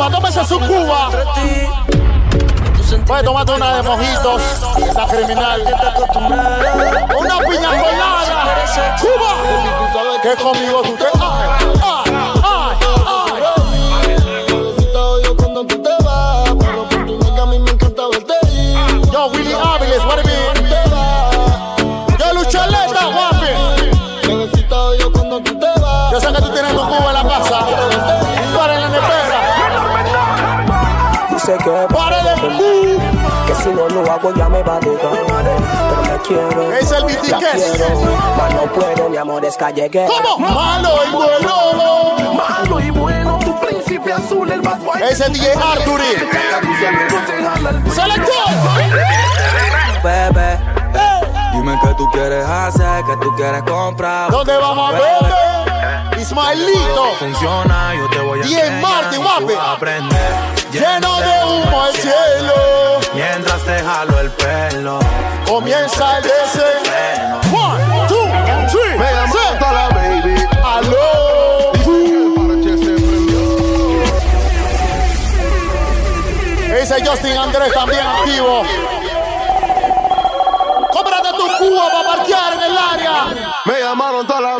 Cuba, tómese su cuba. Puede tomarte una de mojitos, está criminal. Una piña colada. Cuba. Que conmigo tú te. Ay, ay, quiero. Es el quiero, mas no puedo, mi amor, es calleguero. ¿Cómo? Malo y bueno. Malo y bueno, tu príncipe azul, el bad boy. Ese DJ Arturi. Selector. Bebé, Dime qué tú quieres hacer, qué tú quieres comprar. ¿Dónde vamos a ver? Ismaelito. Funciona, yo te voy a Y en Marte, a aprender. Lleno de humo el cielo. Mientras te jalo el pelo. Comienza el desenfreno. One, two, three. Me llamo toda la baby. Aló. Parche se prendió. Ese Justin Andrés también activo. Cómprate tu cuba para parquear en el área. Me llamaron toda la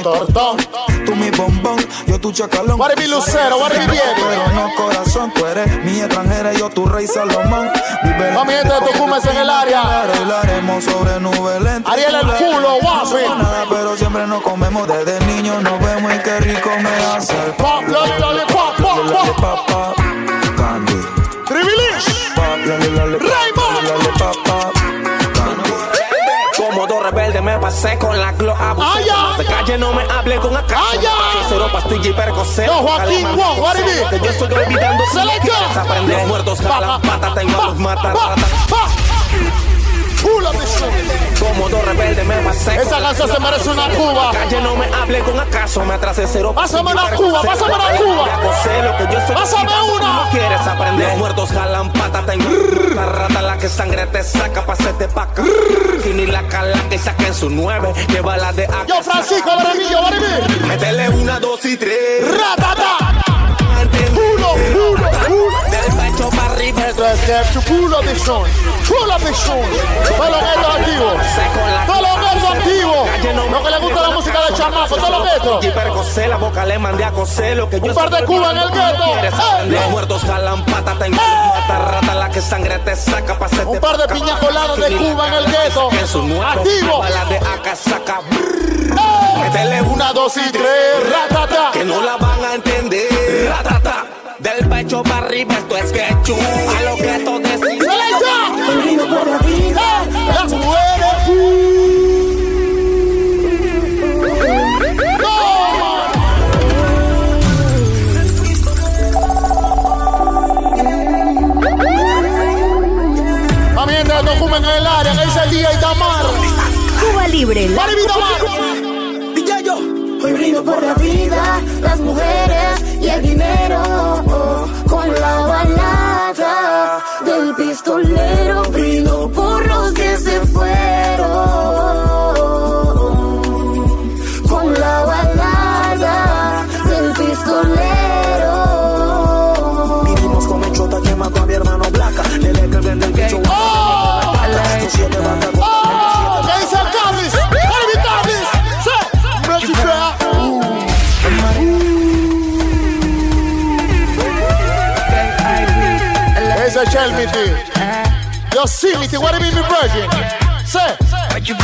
Y Tortón. Tú mi bombón, yo tu chacalón. What a mi Lucero, what a mi Diego. Pero no corazón, tú eres mi extranjera y yo tu rey Salomón. Mami, gente de Tucumes en el área. Arreglaremos sobre nubes lentas. Ariel el culo, No guapi. nada, pero siempre nos comemos desde niños. Nos vemos y qué rico me hace el Pop, loli, loli, pop, pop, pop. lollipop, pop, candy. Tribilish. Pop, loli, lollipop, Raymond. lollipop, pop, candy. Rebeldes me pasé con la calle no me hable con acá. Cero pastilla y percocet. No, Joaquín what it is? Que yo estoy olvidando si quieres aprender. Los muertos jalan pata, tengo los. Como dos rebeldes me pasé Esa canción se merece una cuba. Calle no me hable con acaso. Me atrasé cero Pásame una cuba, pásame una cuba. Sé lo que yo estoy Pásame una. No quieres aprender. Los muertos jalan pata, tengo la rata la que sangre te saca pa' hacerte paca. Y ni la cala que saquen su nueve, que bala de acá. Yo, Francisco it is? Métele una, dos y tres. Ratata. Pulo. Del pecho para arriba. Que tu pulo de son. Pulo de son. Todo lo que esto activo. Esto activo. Lo que le gusta la música de chamaco. Todo lo que la boca le mandé a coser lo que yo Un par de cubas en el gueto. Los muertos jalan pata, mata rata, la que sangre te saca pa' Un par de paca. piña coladas de Cuba en el gueto. Activo. Bala de acá saca. Métele Una, dos y tres. Ratata. que no la van a entender. Ratata. Para arriba, esto es que A por la vida, las mujeres. no fumen en el área, Tamar. Cuba Libre. ¡Para yo. Hoy brindo por la vida, las mujeres y el dinero. Con la balada del pistolero, brindo por los que Ese es Chelmity. Yo sí, Miti, what do you mean, virgin? Say,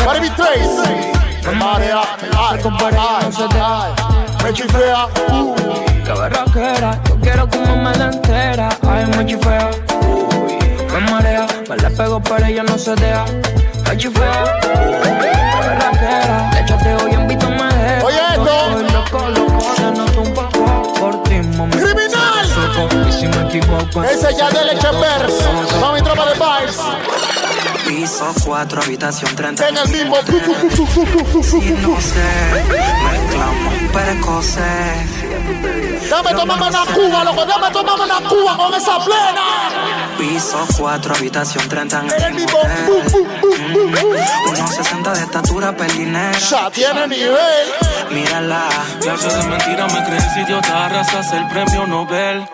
what do you mean, Trace? Marea, ay, ay, ay. Reggie Fea. Qué yo quiero que me la entera. Ay, muy chifea. Me marea, me la pego, pero ella no se deja. Ay, chifea. Ese ya del Echepers. Mami, tropa de Vibes. Piso 4, habitación 30. En el mismo. Si no sé, mezclamos precoces. Dame tomarme una cuba, loco. Dame tomarme una cuba con esa plena. Piso 4, habitación 30 en En el el mismo. motel. 1.60 de estatura, pelinera. Ya tiene nivel. Mírala. Clase de mentira me crees idiota, arrasas el premio Nobel.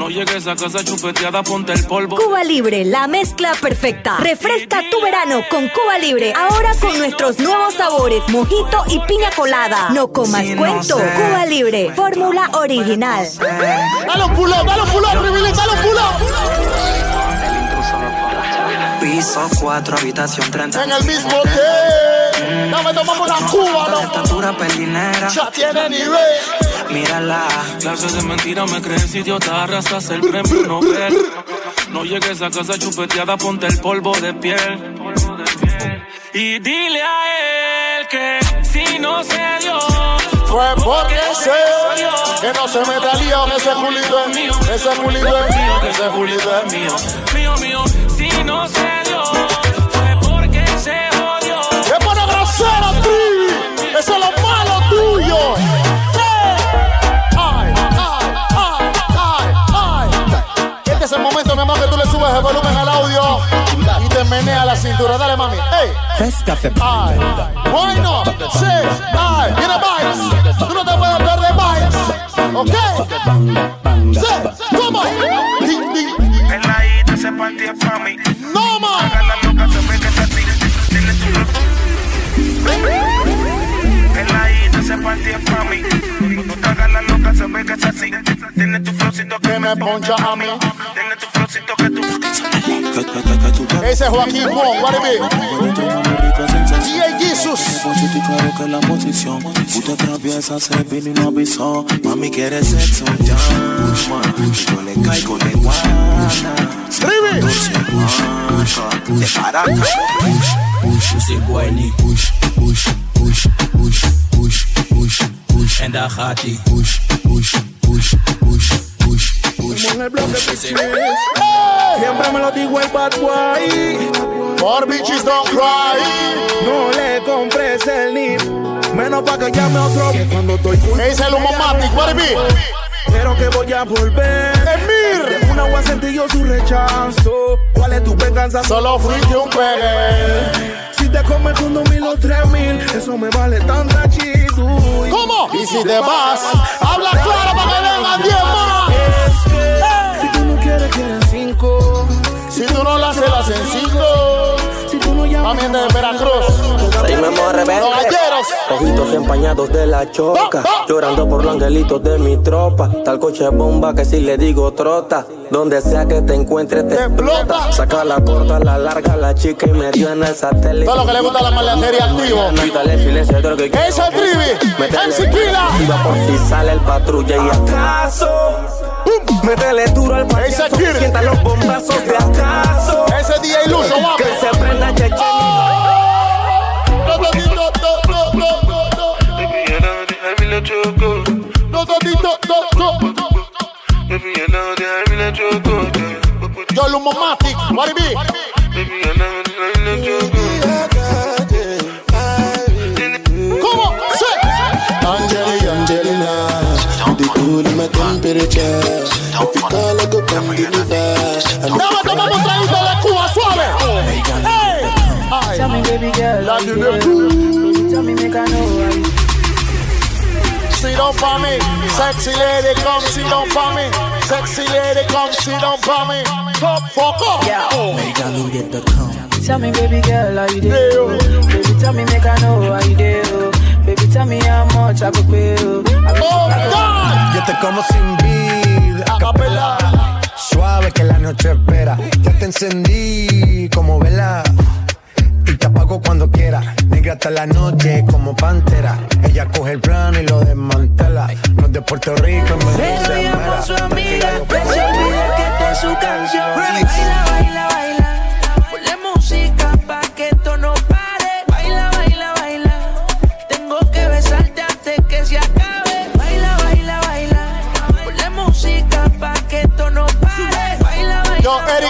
No llegues a casa chupeteada, ponte el polvo. Cuba Libre, la mezcla perfecta. Refresca tu verano con Cuba Libre. Ahora con nuestros nuevos sabores, mojito y piña colada. No comas Sí, no cuento. sé. Cuba Libre, fórmula original. Dale un pulo, dale un pulo, privilegio, dale un pulo. Piso 4, habitación 30 En el mismo hotel. Dame tomamos una cuba, de loco. estatura, pelinera. Ya tiene nivel. Mírala. Clase de mentira me crees idiota, arrasas el premio Nobel. No llegues a casa chupeteada, ponte el polvo de piel. Y dile a él que si no se dio, Fue porque sé que no se meta lío, que ese culito es mío, ese culito es mío, ese culito es mío. Es el momento, mi amor, que tú le subes el volumen al audio y te menea la cintura. Dale, mami. ¡Ey! ¡Ay! ¡Bueno! ¡Sí! ¡Ay! ¡Viene! ¡Tú no te puedes perder Vibes! ¿Ok? ¡Sí! ¿Cómo? Ding, ding. Peladita, ese panty es pa' mí. ¡No, man! La loca, se ve que está así. Tiene tu Peladita, ese panty es pa' mí. Tú te hagas la loca, se ve que está así. Tiene tu flowcito que Que me poncha a mí. Tiene tu flowcito que tú. Ese es Joaquín Wong, what it be? DJ Jesus. Pusiste claro que la posición Tú te atraviesas, se vino y no avisó Mami quiere sexo, llama Yo le caigo de guana Trivi. De Caracas Pussy whiny. Push, push, push, push, push, push, push. En daar gaat ie. Push, push, push, push, push, push. en el bloque push. ¡Hey! Siempre me lo digo el bad boy. For bitches don't cry. No le compres el NIP. Menos pa' que llame otro. Que cuando estoy full. Ese es el Humomatic, what it be? Pero que voy a volver. Emir. De una voy a sentir yo su rechazo. ¿Cuál es tu venganza? Solo fuiste un pegue. Te comes con dos mil o tres mil, eso me vale tanta chido. ¿Cómo? Y si te vas, habla claro para que vengan 10 Mami de Veracruz. Seguimos rebelde. Los galleros. Ojitos empañados de la choca, llorando por los angelitos de mi tropa. Tal coche bomba que si le digo trota, donde sea que te encuentres te explota. Saca la corta, la larga, la chica y me dio en el satélite. Todo lo que le gusta la maleantería activo. Quítale silencio, creo que ¿Qué es el Trivi? MC Kila. Iba por si sale el patrulla y acaso. Métele duro al payaso, sienta los bombazos de acaso. Ese DJ Lucho, Que se prenda cheche. volume. What it be? Come on, say. Angelina, Angelina, the cool in my temperature. If you call, I go come deliver. Now vamos a ir de la Cuba suave. Hey. Tell me, baby girl, tell me, make I know. Sit down for me, sexy lady, come sit down for me. Sexy lady, come sit down for me. Top fuck up. Yeah. MakeALude.com. Tell me, baby girl, how you do? Baby, tell me, make I know how you do. Baby, tell me how much I could pay you. Oh, Yo te como sin vida, capela. Suave que la noche espera. Ya te encendí como vela. Y te apago cuando quiera. Negra hasta la noche como pantera. Ella coge el plano y lo desmantela. No es de Puerto Rico, me mera. a su amiga, que se olvide que esta es su canción. Baila, baila, baila. Ponle música pa' que esto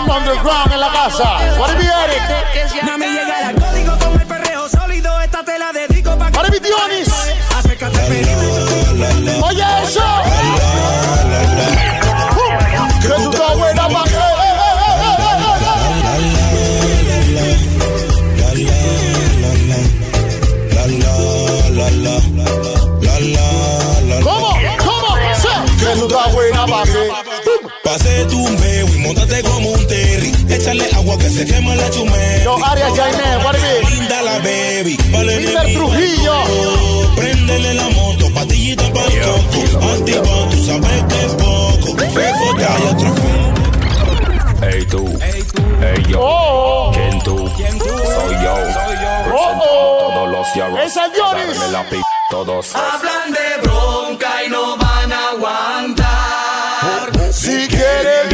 Eric Underground en la casa. What be, Eric? Me llega el código con el perreo sólido. Esta te la dedico pa' que. What be, Dionis? Acércate. Oye, eso. Se quema la chumera. Yo, Arias Jaime, what? Linda la baby. Vale, Mr. mi Trujillo. Préndele la moto, patillita para el coco. Activa, tú sabes que es poco. Fefo, ya hay otro Hey tú, hey yo, Oh. ¿quién tú? Soy yo, Oh, oh. todos los yarros, Dionis. La pi, todos. Hablan de bronca y no van a aguantar. Si quieres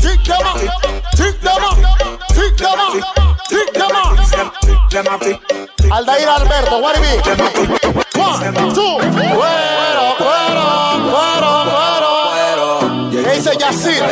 Tick them up, tick them up, tick them up, tick them up. Aldair Alberto, what it be? One, two, cuero, cuero, cuero, cuero. Ese Yacir,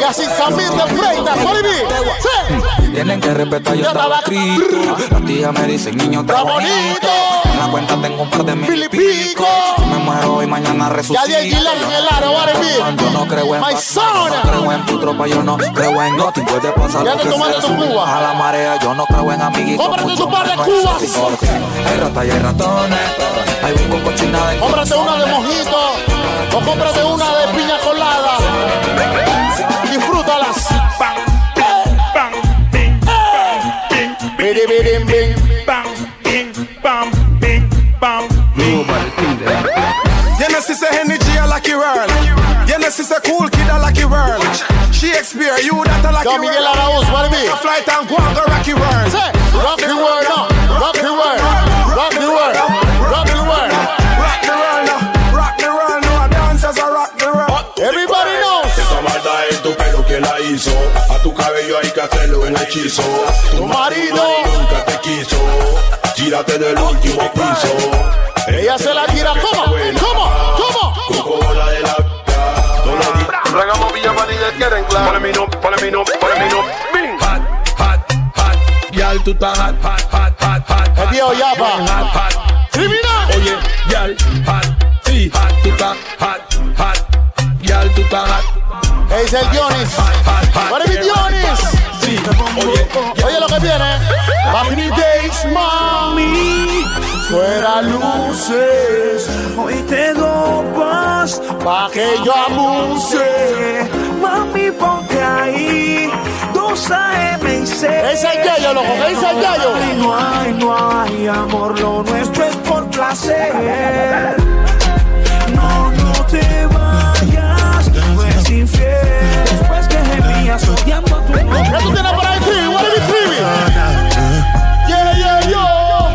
Yacir Samir de Freitas, what it be? Sí. Tienen que respetar, yo Ya estaba escrito. Las tías me dicen, niño, está bonito. bonito. En la cuenta tengo un par de mil pico. Si me muero y mañana resucito. Ya Aguilar en el be? Yo no creo en My. No creo en tu tropa, yo no creo en noti. Puede pasar Ya lo que sea, tu Cuba. a la marea. Yo no creo en amiguitos. Cómprate tu par de Cubas. Hay ratas y hay ratones. Hay bingo cochinada en Cómprate una de mojito o cómprate una de piña colada. Disfrútalas. Bidi, bidi, bing. You know, she say Henry G a lucky world. You know, she say cool kid a lucky world. Shakespeare, you that a lucky Yo, world. Miguel Araúz, what it be? A flight and go and go rocky world. Say, rock the world now. Rock the world. Rock the world. Rock the world. Rock the world now. Rock the world now. Dancers a rock the world. Everybody knows. Esa maldad en tu pelo que la hizo. Hacerlo en hechizo. Tu marido. nunca te quiso. Tírate del último piso. Ella se la tira. ¿Cómo? ¿Cómo? ¿Cómo? Como la de la Regamos Villa Vanilla quieren claro. Ponle mi nombre, ponle mi nombre, ponle mi nombre. Hot, hot, hot, yal, tú estás hot, hot, hot, hot, hot. El viejo Yapa. Hot, hot. Criminal. Oye, yal, hot, sí, hot, tú estás hot, hot, yal, tú estás hot. Es el Dionis. Hot, hot, What it be, Dionis? Oye, Oye lo que viene. The days, mami. Fuera luces. Hoy te dopas Pa' que yo abuse. Mami, ponte ahí. 2 AM y 6. Es el Yayo, loco. ¿Qué dice el Yayo? Ay, no hay, no hay amor, lo nuestro es por placer. No, no te vayas, no es infiel. A tu ¿Qué tú tienes por ahí, Trivi? What it be, Trivi? Yeah, yeah, yo.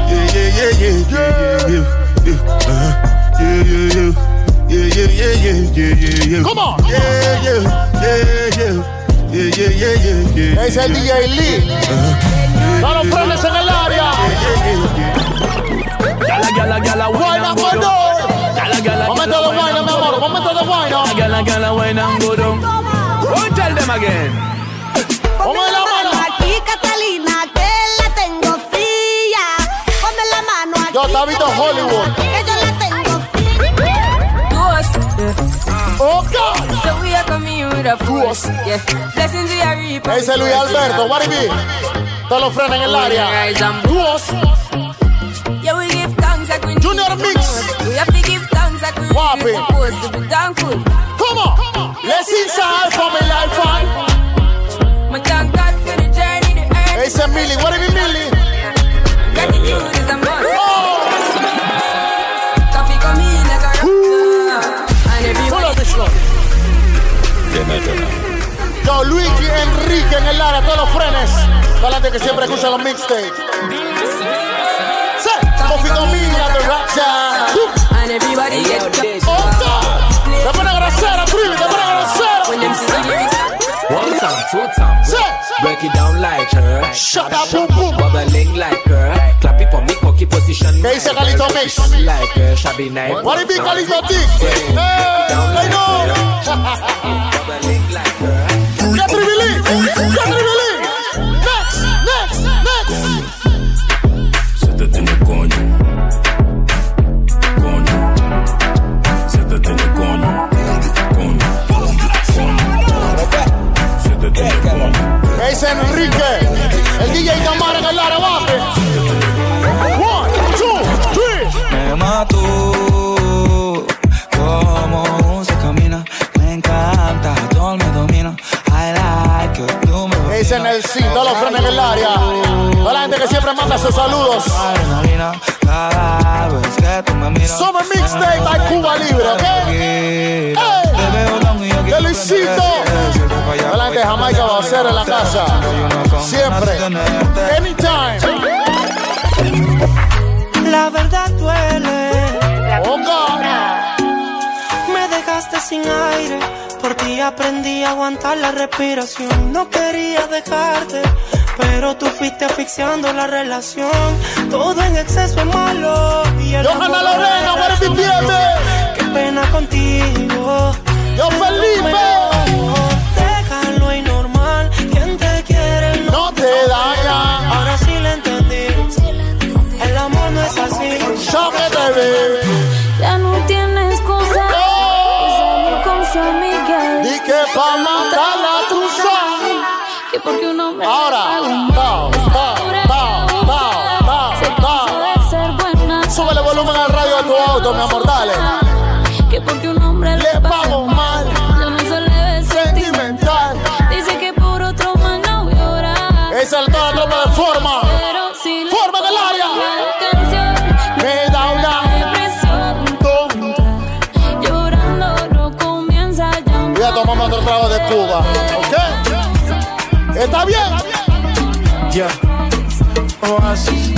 Yeah, yeah, yeah, yeah, yeah, yeah, yeah. Yeah, yeah, yeah. Yeah, yeah, yeah, yeah, yeah, yeah. Come on. Yeah, yeah, yeah, yeah. Yeah, yeah, yeah, yeah, yeah. Es el DJ Lee. Todos los frenes en el área. Gala, gala, gala, Guayna, guayna. Gala, gala, Momento de guayna, mi amor. Momento de guayna. Gala, gala, wine and Go la mano la mano Hollywood. Que So we are coming with a force. We are reaping. Ese Luis pues, Alberto, el área. Tú us. Yeah, we give Junior Mix. We have to give thanks like we supposed to. Come on. Let's inside for me life on. My thank God for the journey, the earth. Millie, what it be Millie? Is a must. Oh. Coffee come in like a rock. And everybody Pull up this one. Yo, Luigi Enrique en el área, todos los frenes. La gente que siempre escucha los mixtapes. Sí. Coffee. And everybody get Te time, two time, break it down like her. Shut up, boom, boom. Bubbling like her. Clap it for me, cocky position. ¿Qué dice Calito Mix? Like her, shabby night. What it be, Calito Tick? Hey, I know. Nelson? Todos los frenes en el área. Toda la gente que siempre manda sus saludos. Summer Mixtape by Cuba Libre, ¿ok? Te veo down y yo quiero Felicito. Toda la gente de Jamaica va a hacer en la casa. Siempre. Anytime. La verdad duele. Oh, God. Me dejaste sin aire. Ti aprendí a aguantar la respiración. No quería dejarte. Pero tú fuiste asfixiando la relación. Todo en exceso es malo. Y el Johanna amor Lorena, pierde? Qué pena contigo. Yo Felipe. Déjalo y normal. Quien te quiere No te daña. A tomarme otro trago de Cuba, ¿ok? ¿Está bien? Yeah. Oasis.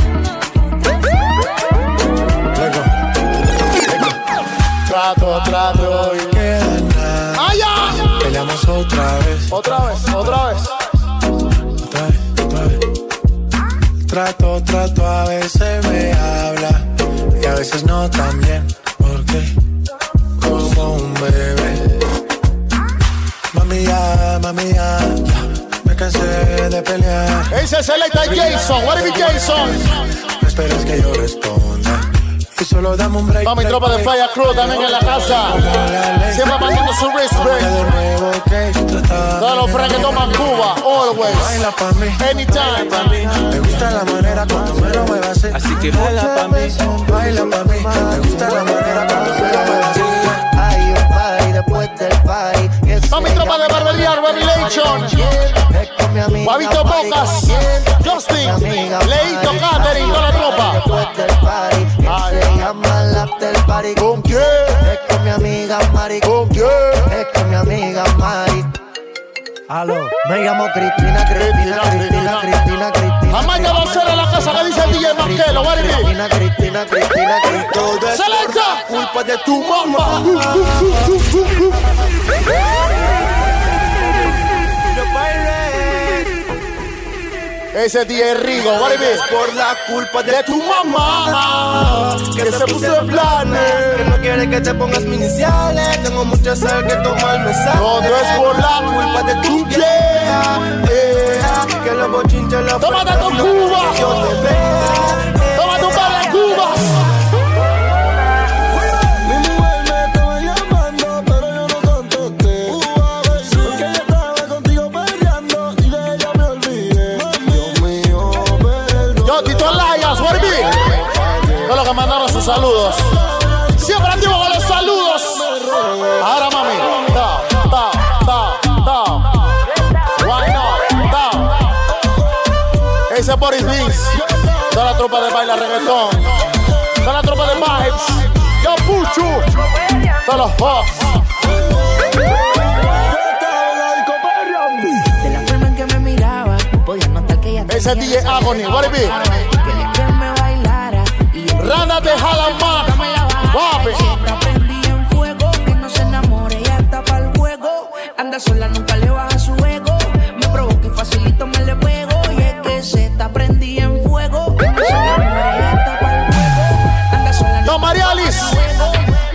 Trato, trato y Queda nada. ¡Allá! Peleamos otra vez. Otra vez, otra vez. Otra vez, otra vez. Trato, trato, a veces me habla. Y a veces no también. De pelear. Ese es el Jason. What if Jason? No esperes que yo responda. Y solo dame un break. Tropa de Fire Crew también en la casa. Siempre mandando su respect. Todos los friends que toman Cuba, always. Baila pa' mí. Anytime. Me gusta la manera cuando me lo muevas así. Así que baila pa' mí. Baila pa' mí. Me gusta la manera cuando me lo muevas así. Hay un party después del party. Va mi tropa de Barbería Revelation. Guavito Bocas. Justin. Leito. Catering, toda la tropa. ¿Con quién? Es con mi amiga Mari. ¿Con quién? Es con mi amiga Mari. Aló, me llamo Cristina, Cristina, Cristina, Cristina, Cristina. Jamaica va a ser en la casa que dice el DJ it be? Cristina, Cristina, Cristina, Cristina. Selecta. Culpa de tu mamá. Ese Rigo. What it be? Por la culpa De tu mamá. Que se puso en planes. Que no quiere que te pongas mis iniciales. Tengo mucho sal que tomarme sal. Todo es por la culpa de tu vieja. Que los bochinches los Tómate tu Cuba. Yo te vea. Boris Beats. Toda la tropa de baila reggaetón. Toda la tropa de vibes. Yo, Puchu. Todos los ella Ese es DJ Agony, what it be? que me bailara. Rana de Jalamán. Papi. Siempre aprendí en fuego que no se enamore, ya está el juego. Anda sola, nunca le baja su ego. Me provoca y facilito me le está prendí en fuego. No María Alice.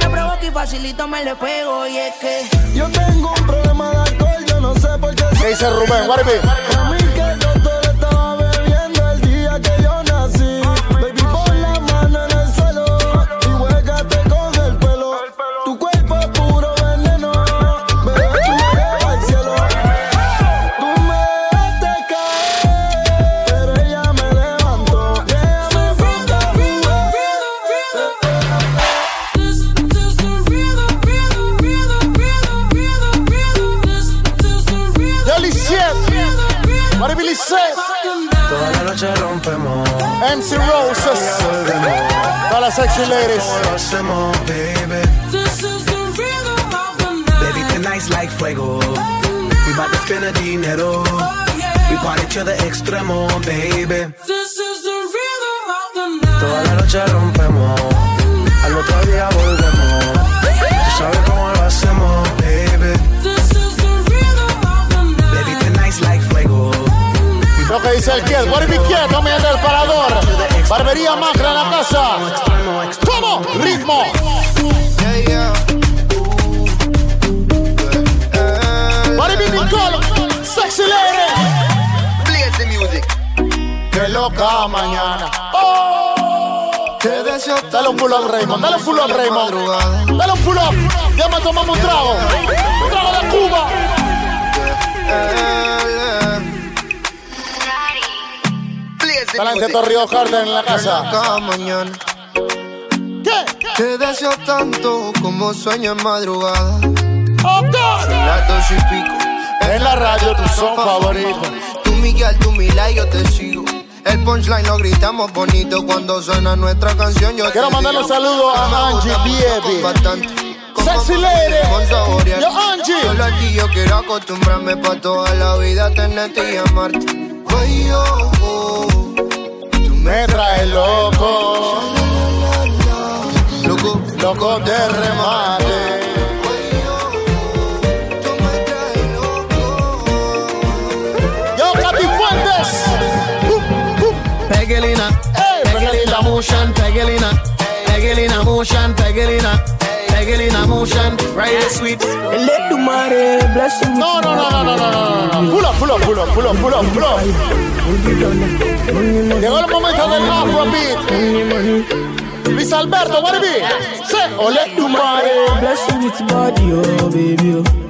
Me provoca y facilito me le pego. Y es que Yo tengo un problema de alcohol, yo no sé por qué. ¿Qué dice Rubén? you ladies. Hacemos, baby. baby, tonight's like fuego. We about to spend a dinero. Oh, yeah. We party to the extremo, baby. This is the rhythm of the night. Toda la noche rompemos. Al otro día volvemos. Tú sabes cómo lo hacemos, baby. This is the rhythm of the night. Baby, tonight's like fuego. Lo que dice el Kiel, What if Kiel, no me el parador. Barbería Macra en la casa. ¿Cómo? Ritmo. Sexy lady. Play the music. Qué loca mañana. Oh. Te deseo Dale un pull up, Raymond. Dale un pull up, Raymond. Dale un pull up. Ya me tomamos un trago. Un trago de Cuba. Talante Torrio Harden en la casa. Cada mañana. ¿Qué? Te deseo tanto como sueño en madrugada. Oh, God. Son las dos y pico. En la radio tu son favorito. Tú Miguel, tú Mila y yo te sigo. El punchline lo gritamos bonito cuando suena nuestra canción. Yo Quiero te mandarle un saludo a Angie. Con Sexy lady. saborear. Yo, Angie. Solo a ti yo quiero acostumbrarme pa' toda la vida tenerte y amarte. Ay, oh, oh, Me trae loco. loco, Loco de remate. Yo, Katy Fuentes. Pegelina, Hey, Pegelina motion, Pegelina, Pegelina motion, Pegelina, girl in a motion, ride it sweet. Let the money bless you. No, no, no, no, no, no, no. Pull up, pull up, pull up, pull up, pull up, pull up. Llegó el momento del Afrobeat. Luis Alberto, what it be? Say, oh, let the money bless you with body, oh, baby, oh.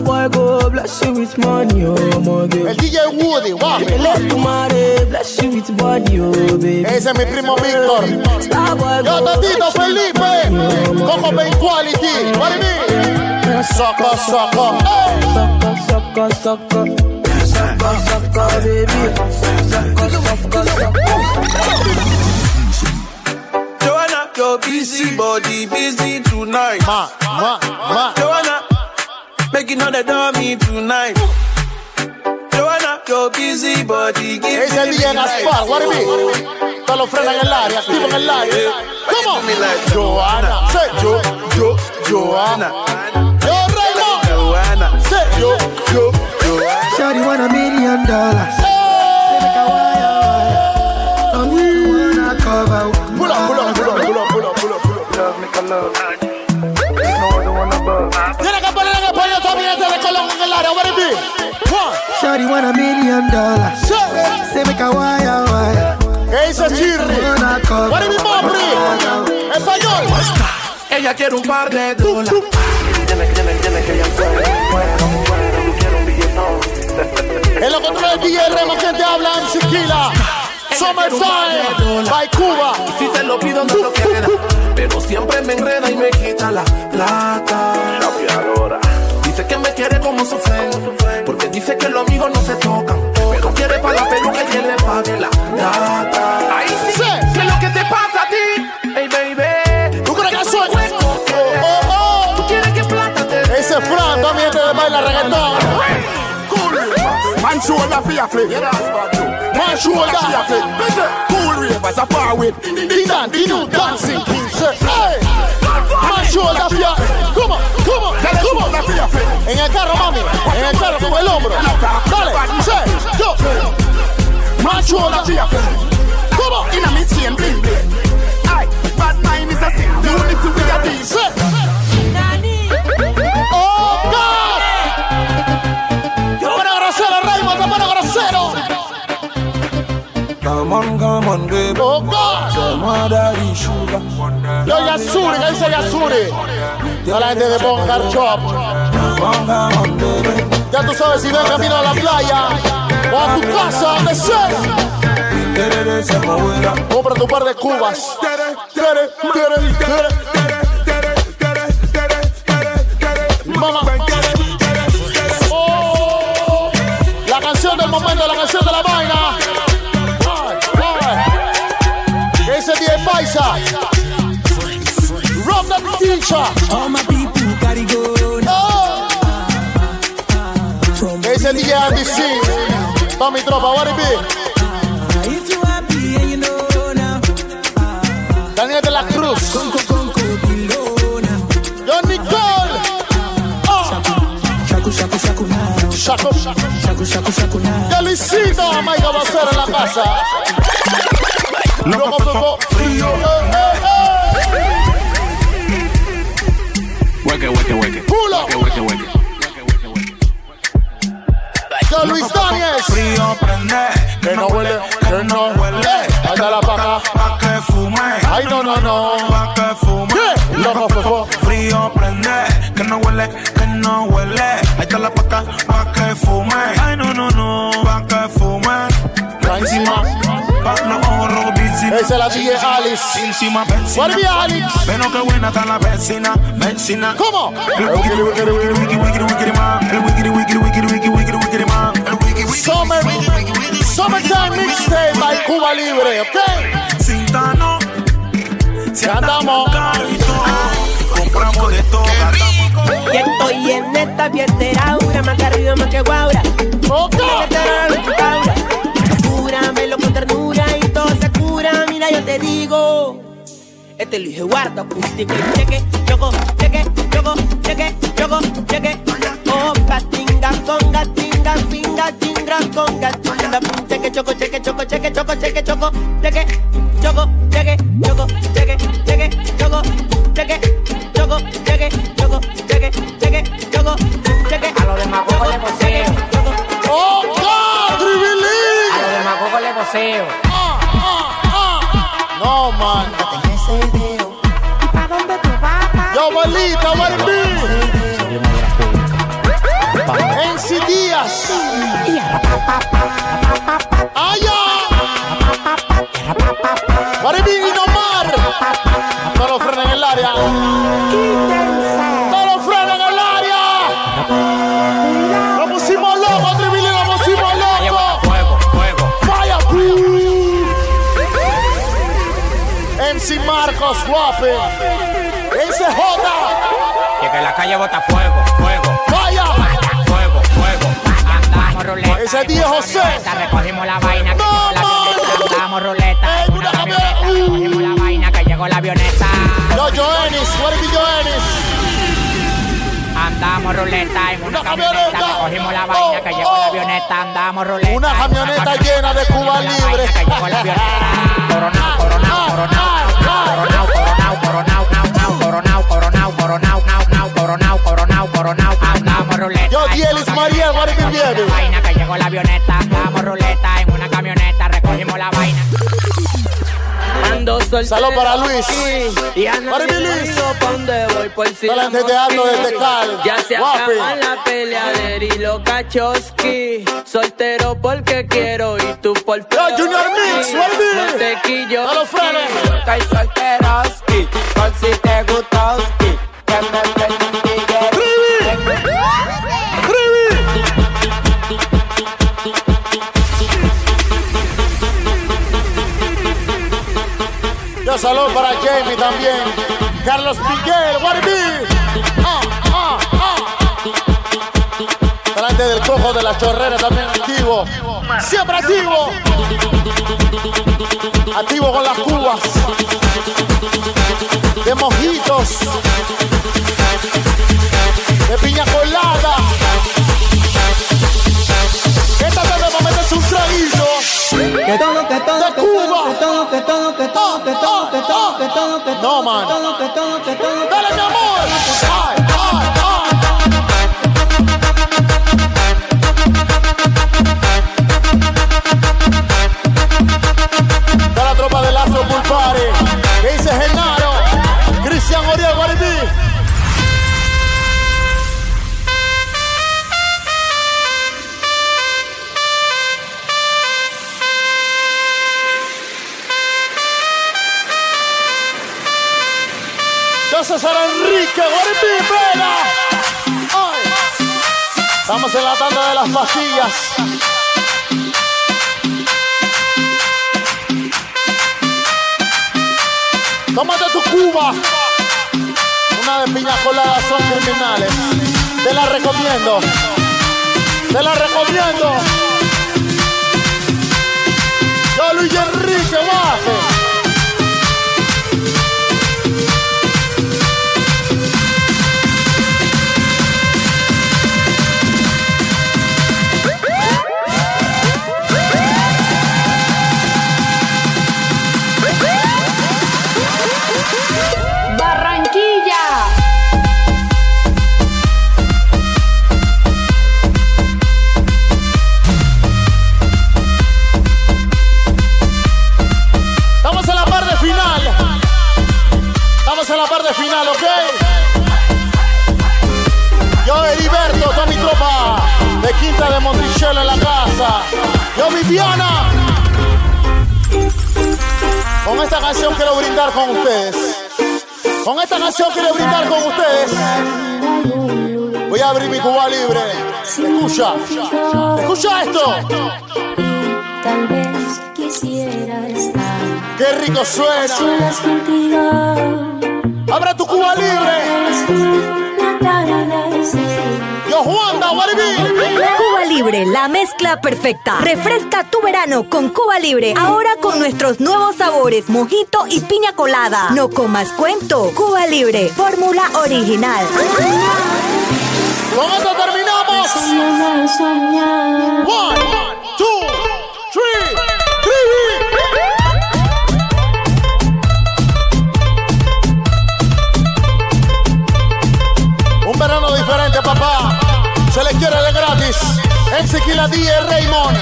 Star boy go bless you with money, oh my girl. El DJ Woody, guapi. Let tu madre bless you with body, oh baby. Ese es mi primo Víctor. Star boy Yo, go Felipe. Oh, Coco Ben Quality, what it be? Soco, soco. Hey. Sucker, sucker, sucker. Sucker, sucker, baby. Sucker, sucker, sucker. Joanna, your busy body busy tonight. Ma, ma, ma. Joanna, Make you know they don't me tonight. Joanna, your busy body. Ese día Gaspar, what do you mean? Te lo frena en el área, activo en el área. Come on. Me Like Joanna, say Jo, Jo, Joanna. Yo, Rayla. Joanna, say Jo, Jo, Joanna. Shawty want a million dollars. Pull up, pull up, pull up, pull up, pull up, pull up, pull up. Love, make a love. You know I don't other one above. in million dollars. Say make wire, wire. Chirri? What it be, Ella quiere un par de dólares. Deme, deme, El locutor del DJ que te habla en Siquila. Summertime by Cuba. Si se lo pido no lo queda, pero siempre me enreda y me quita la plata. Man shoulder for your flip. Man shoulder. Cool ravers a far with. Dinan, Dinu, dancing king, say, hey. Man shoulder for your, come on, come on, come on. En el carro, mami, en el carro con el hombro. Dale, say, yo. Man shoulder for your, come on. In a me chain bling bling. Aye, bad mind is a sin. Unity we a team. Say. Oh Come on, come on, baby. Oh God. On, daddy sugar. Yo, Yasuri, ¿qué dice Yasuri? A la gente de Bongar baby. Ya tú sabes si ven camino a la playa o a tu casa, donde sea. Compra tu par de cubas. Mamá. Oh, la canción del momento, la canción de la vaina. Paisa? Rob the teacher. All my people gotta go Oh. ¿Qué dice DJ Andy C? Pa' mi tropa, what it be? If you happy and you know now, Daniel de la Cruz. conco conco. Yo, Nicole. Oh. Shaku shaku shaku now. Shaku, shaku. Shaku shaku shaku now. Ya Luisito, Maica va en la casa. Loco, loco, frío. Hueque, hueque, hueque. Pulo. Hueque, hueque, hueque. Yo, Luis Daniels. Frío prende. Que no huele, que no huele. Ahí está la paca. Pa' que fume. Ay, no, no, no. Pa' que fume. Loco, fofo. Frío prende. Que no huele, que no huele. Ahí está la paca. Pa' que fume. Ay, no, no, no. Pa' que fume. Encima. Es la DJ Alice. Encima, wikiri, wikiri, Summer, summertime mixtape by Cuba Libre, ¿ok? Cintano. Si andamos carito, compramos de todo. Y estoy en esta fiesta aura, más que arriba, más que guaura. Ok. Te digo. Este lo dije guarda, acústico y cheque, choco, cheque, choco, cheque, choco, cheque. Oh, patinga, conga, tinga, pinga, chingra, conga, tinga, cheque, choco, cheque, choco, cheque, choco, cheque, choco, cheque, choco, cheque, choco, cheque, cheque, choco, cheque, choco, cheque, choco, cheque, cheque, choco, cheque. A los demagogos le poseo. Oh, God, Tribilín. A los demagogos le poseo. No, man. ¿A dónde tú vas? Yo, bolita, what it be? NC Díaz. Allá. What it be, Inomar. No Guape. SJ. Y que la calle bota fuego, fuego, Vaya. fuego, fuego. Andamos ruleta. Ese tío José. Ruleta, Recogimos la vaina que No, llegó la avioneta. Andamos ruleta. En una camioneta. Recogimos la vaina que llegó la avioneta. Yo, Joenis. What be, Joenis? Andamos ruleta en una camioneta. Recogimos la vaina Oh, que llegó oh. la avioneta. Andamos ruleta. Una en camioneta llena de Cuba Libre. vaina que llegó la avioneta. Coronao, coronao, coronao. Coronao, coronao, coronao, nao, nao, coronao, coronao, coronao, nao, nao, coronao, coronao, coronao. Andamos ruleta. Yo, Dielis what baby? Vaina que llegó la avioneta. Andamos ruleta en una camioneta. Recogimos la vaina. Ando Salud para Luis. Y a nadie Para Luis. voy por si la gente desde Cal. Ya se acaba la peleadera y los cachoski. Soltero porque quiero y tú por feo. Junior Mix, baby. No te quillo. A los frenos. Cae solteroski. Por si te gustoski. Que me prendí. Yo salud para Jamie también. Carlos Miguel, Guaribí. Ah, ah, ah. Delante del cojo de la chorrera también activo. Siempre activo. Activo con las cubas. De mojitos. De piña colada. Esta tarde a meterse un traguito. Que todo, que todo, No, man. Yo César Enrique Guaribí, Vela. Estamos en la tanda de las pastillas. Tómate tu cuba. Una de piña colada son criminales. Te la recomiendo. Te la recomiendo. Yo Luis Enrique baje. Escucha. Escucha esto. Tal vez quisiera estar Qué rico a suena. Abra tu Cuba libre. Yo. Cuba Libre, la mezcla perfecta. Refresca tu verano con Cuba Libre. Ahora con nuestros nuevos sabores, mojito y piña colada. No comas cuento. Cuba Libre, fórmula original. Con One, two, three, three. Un verano diferente, papá. Se le quiere de gratis. En Sequila DJ Raymond.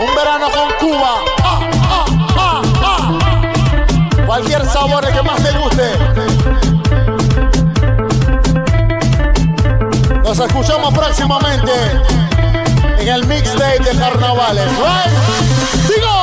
Un verano con Cuba. Ah, ah, ah. Cualquier sabor que más te guste. Nos escuchamos próximamente en el mixtape de carnavales. Right?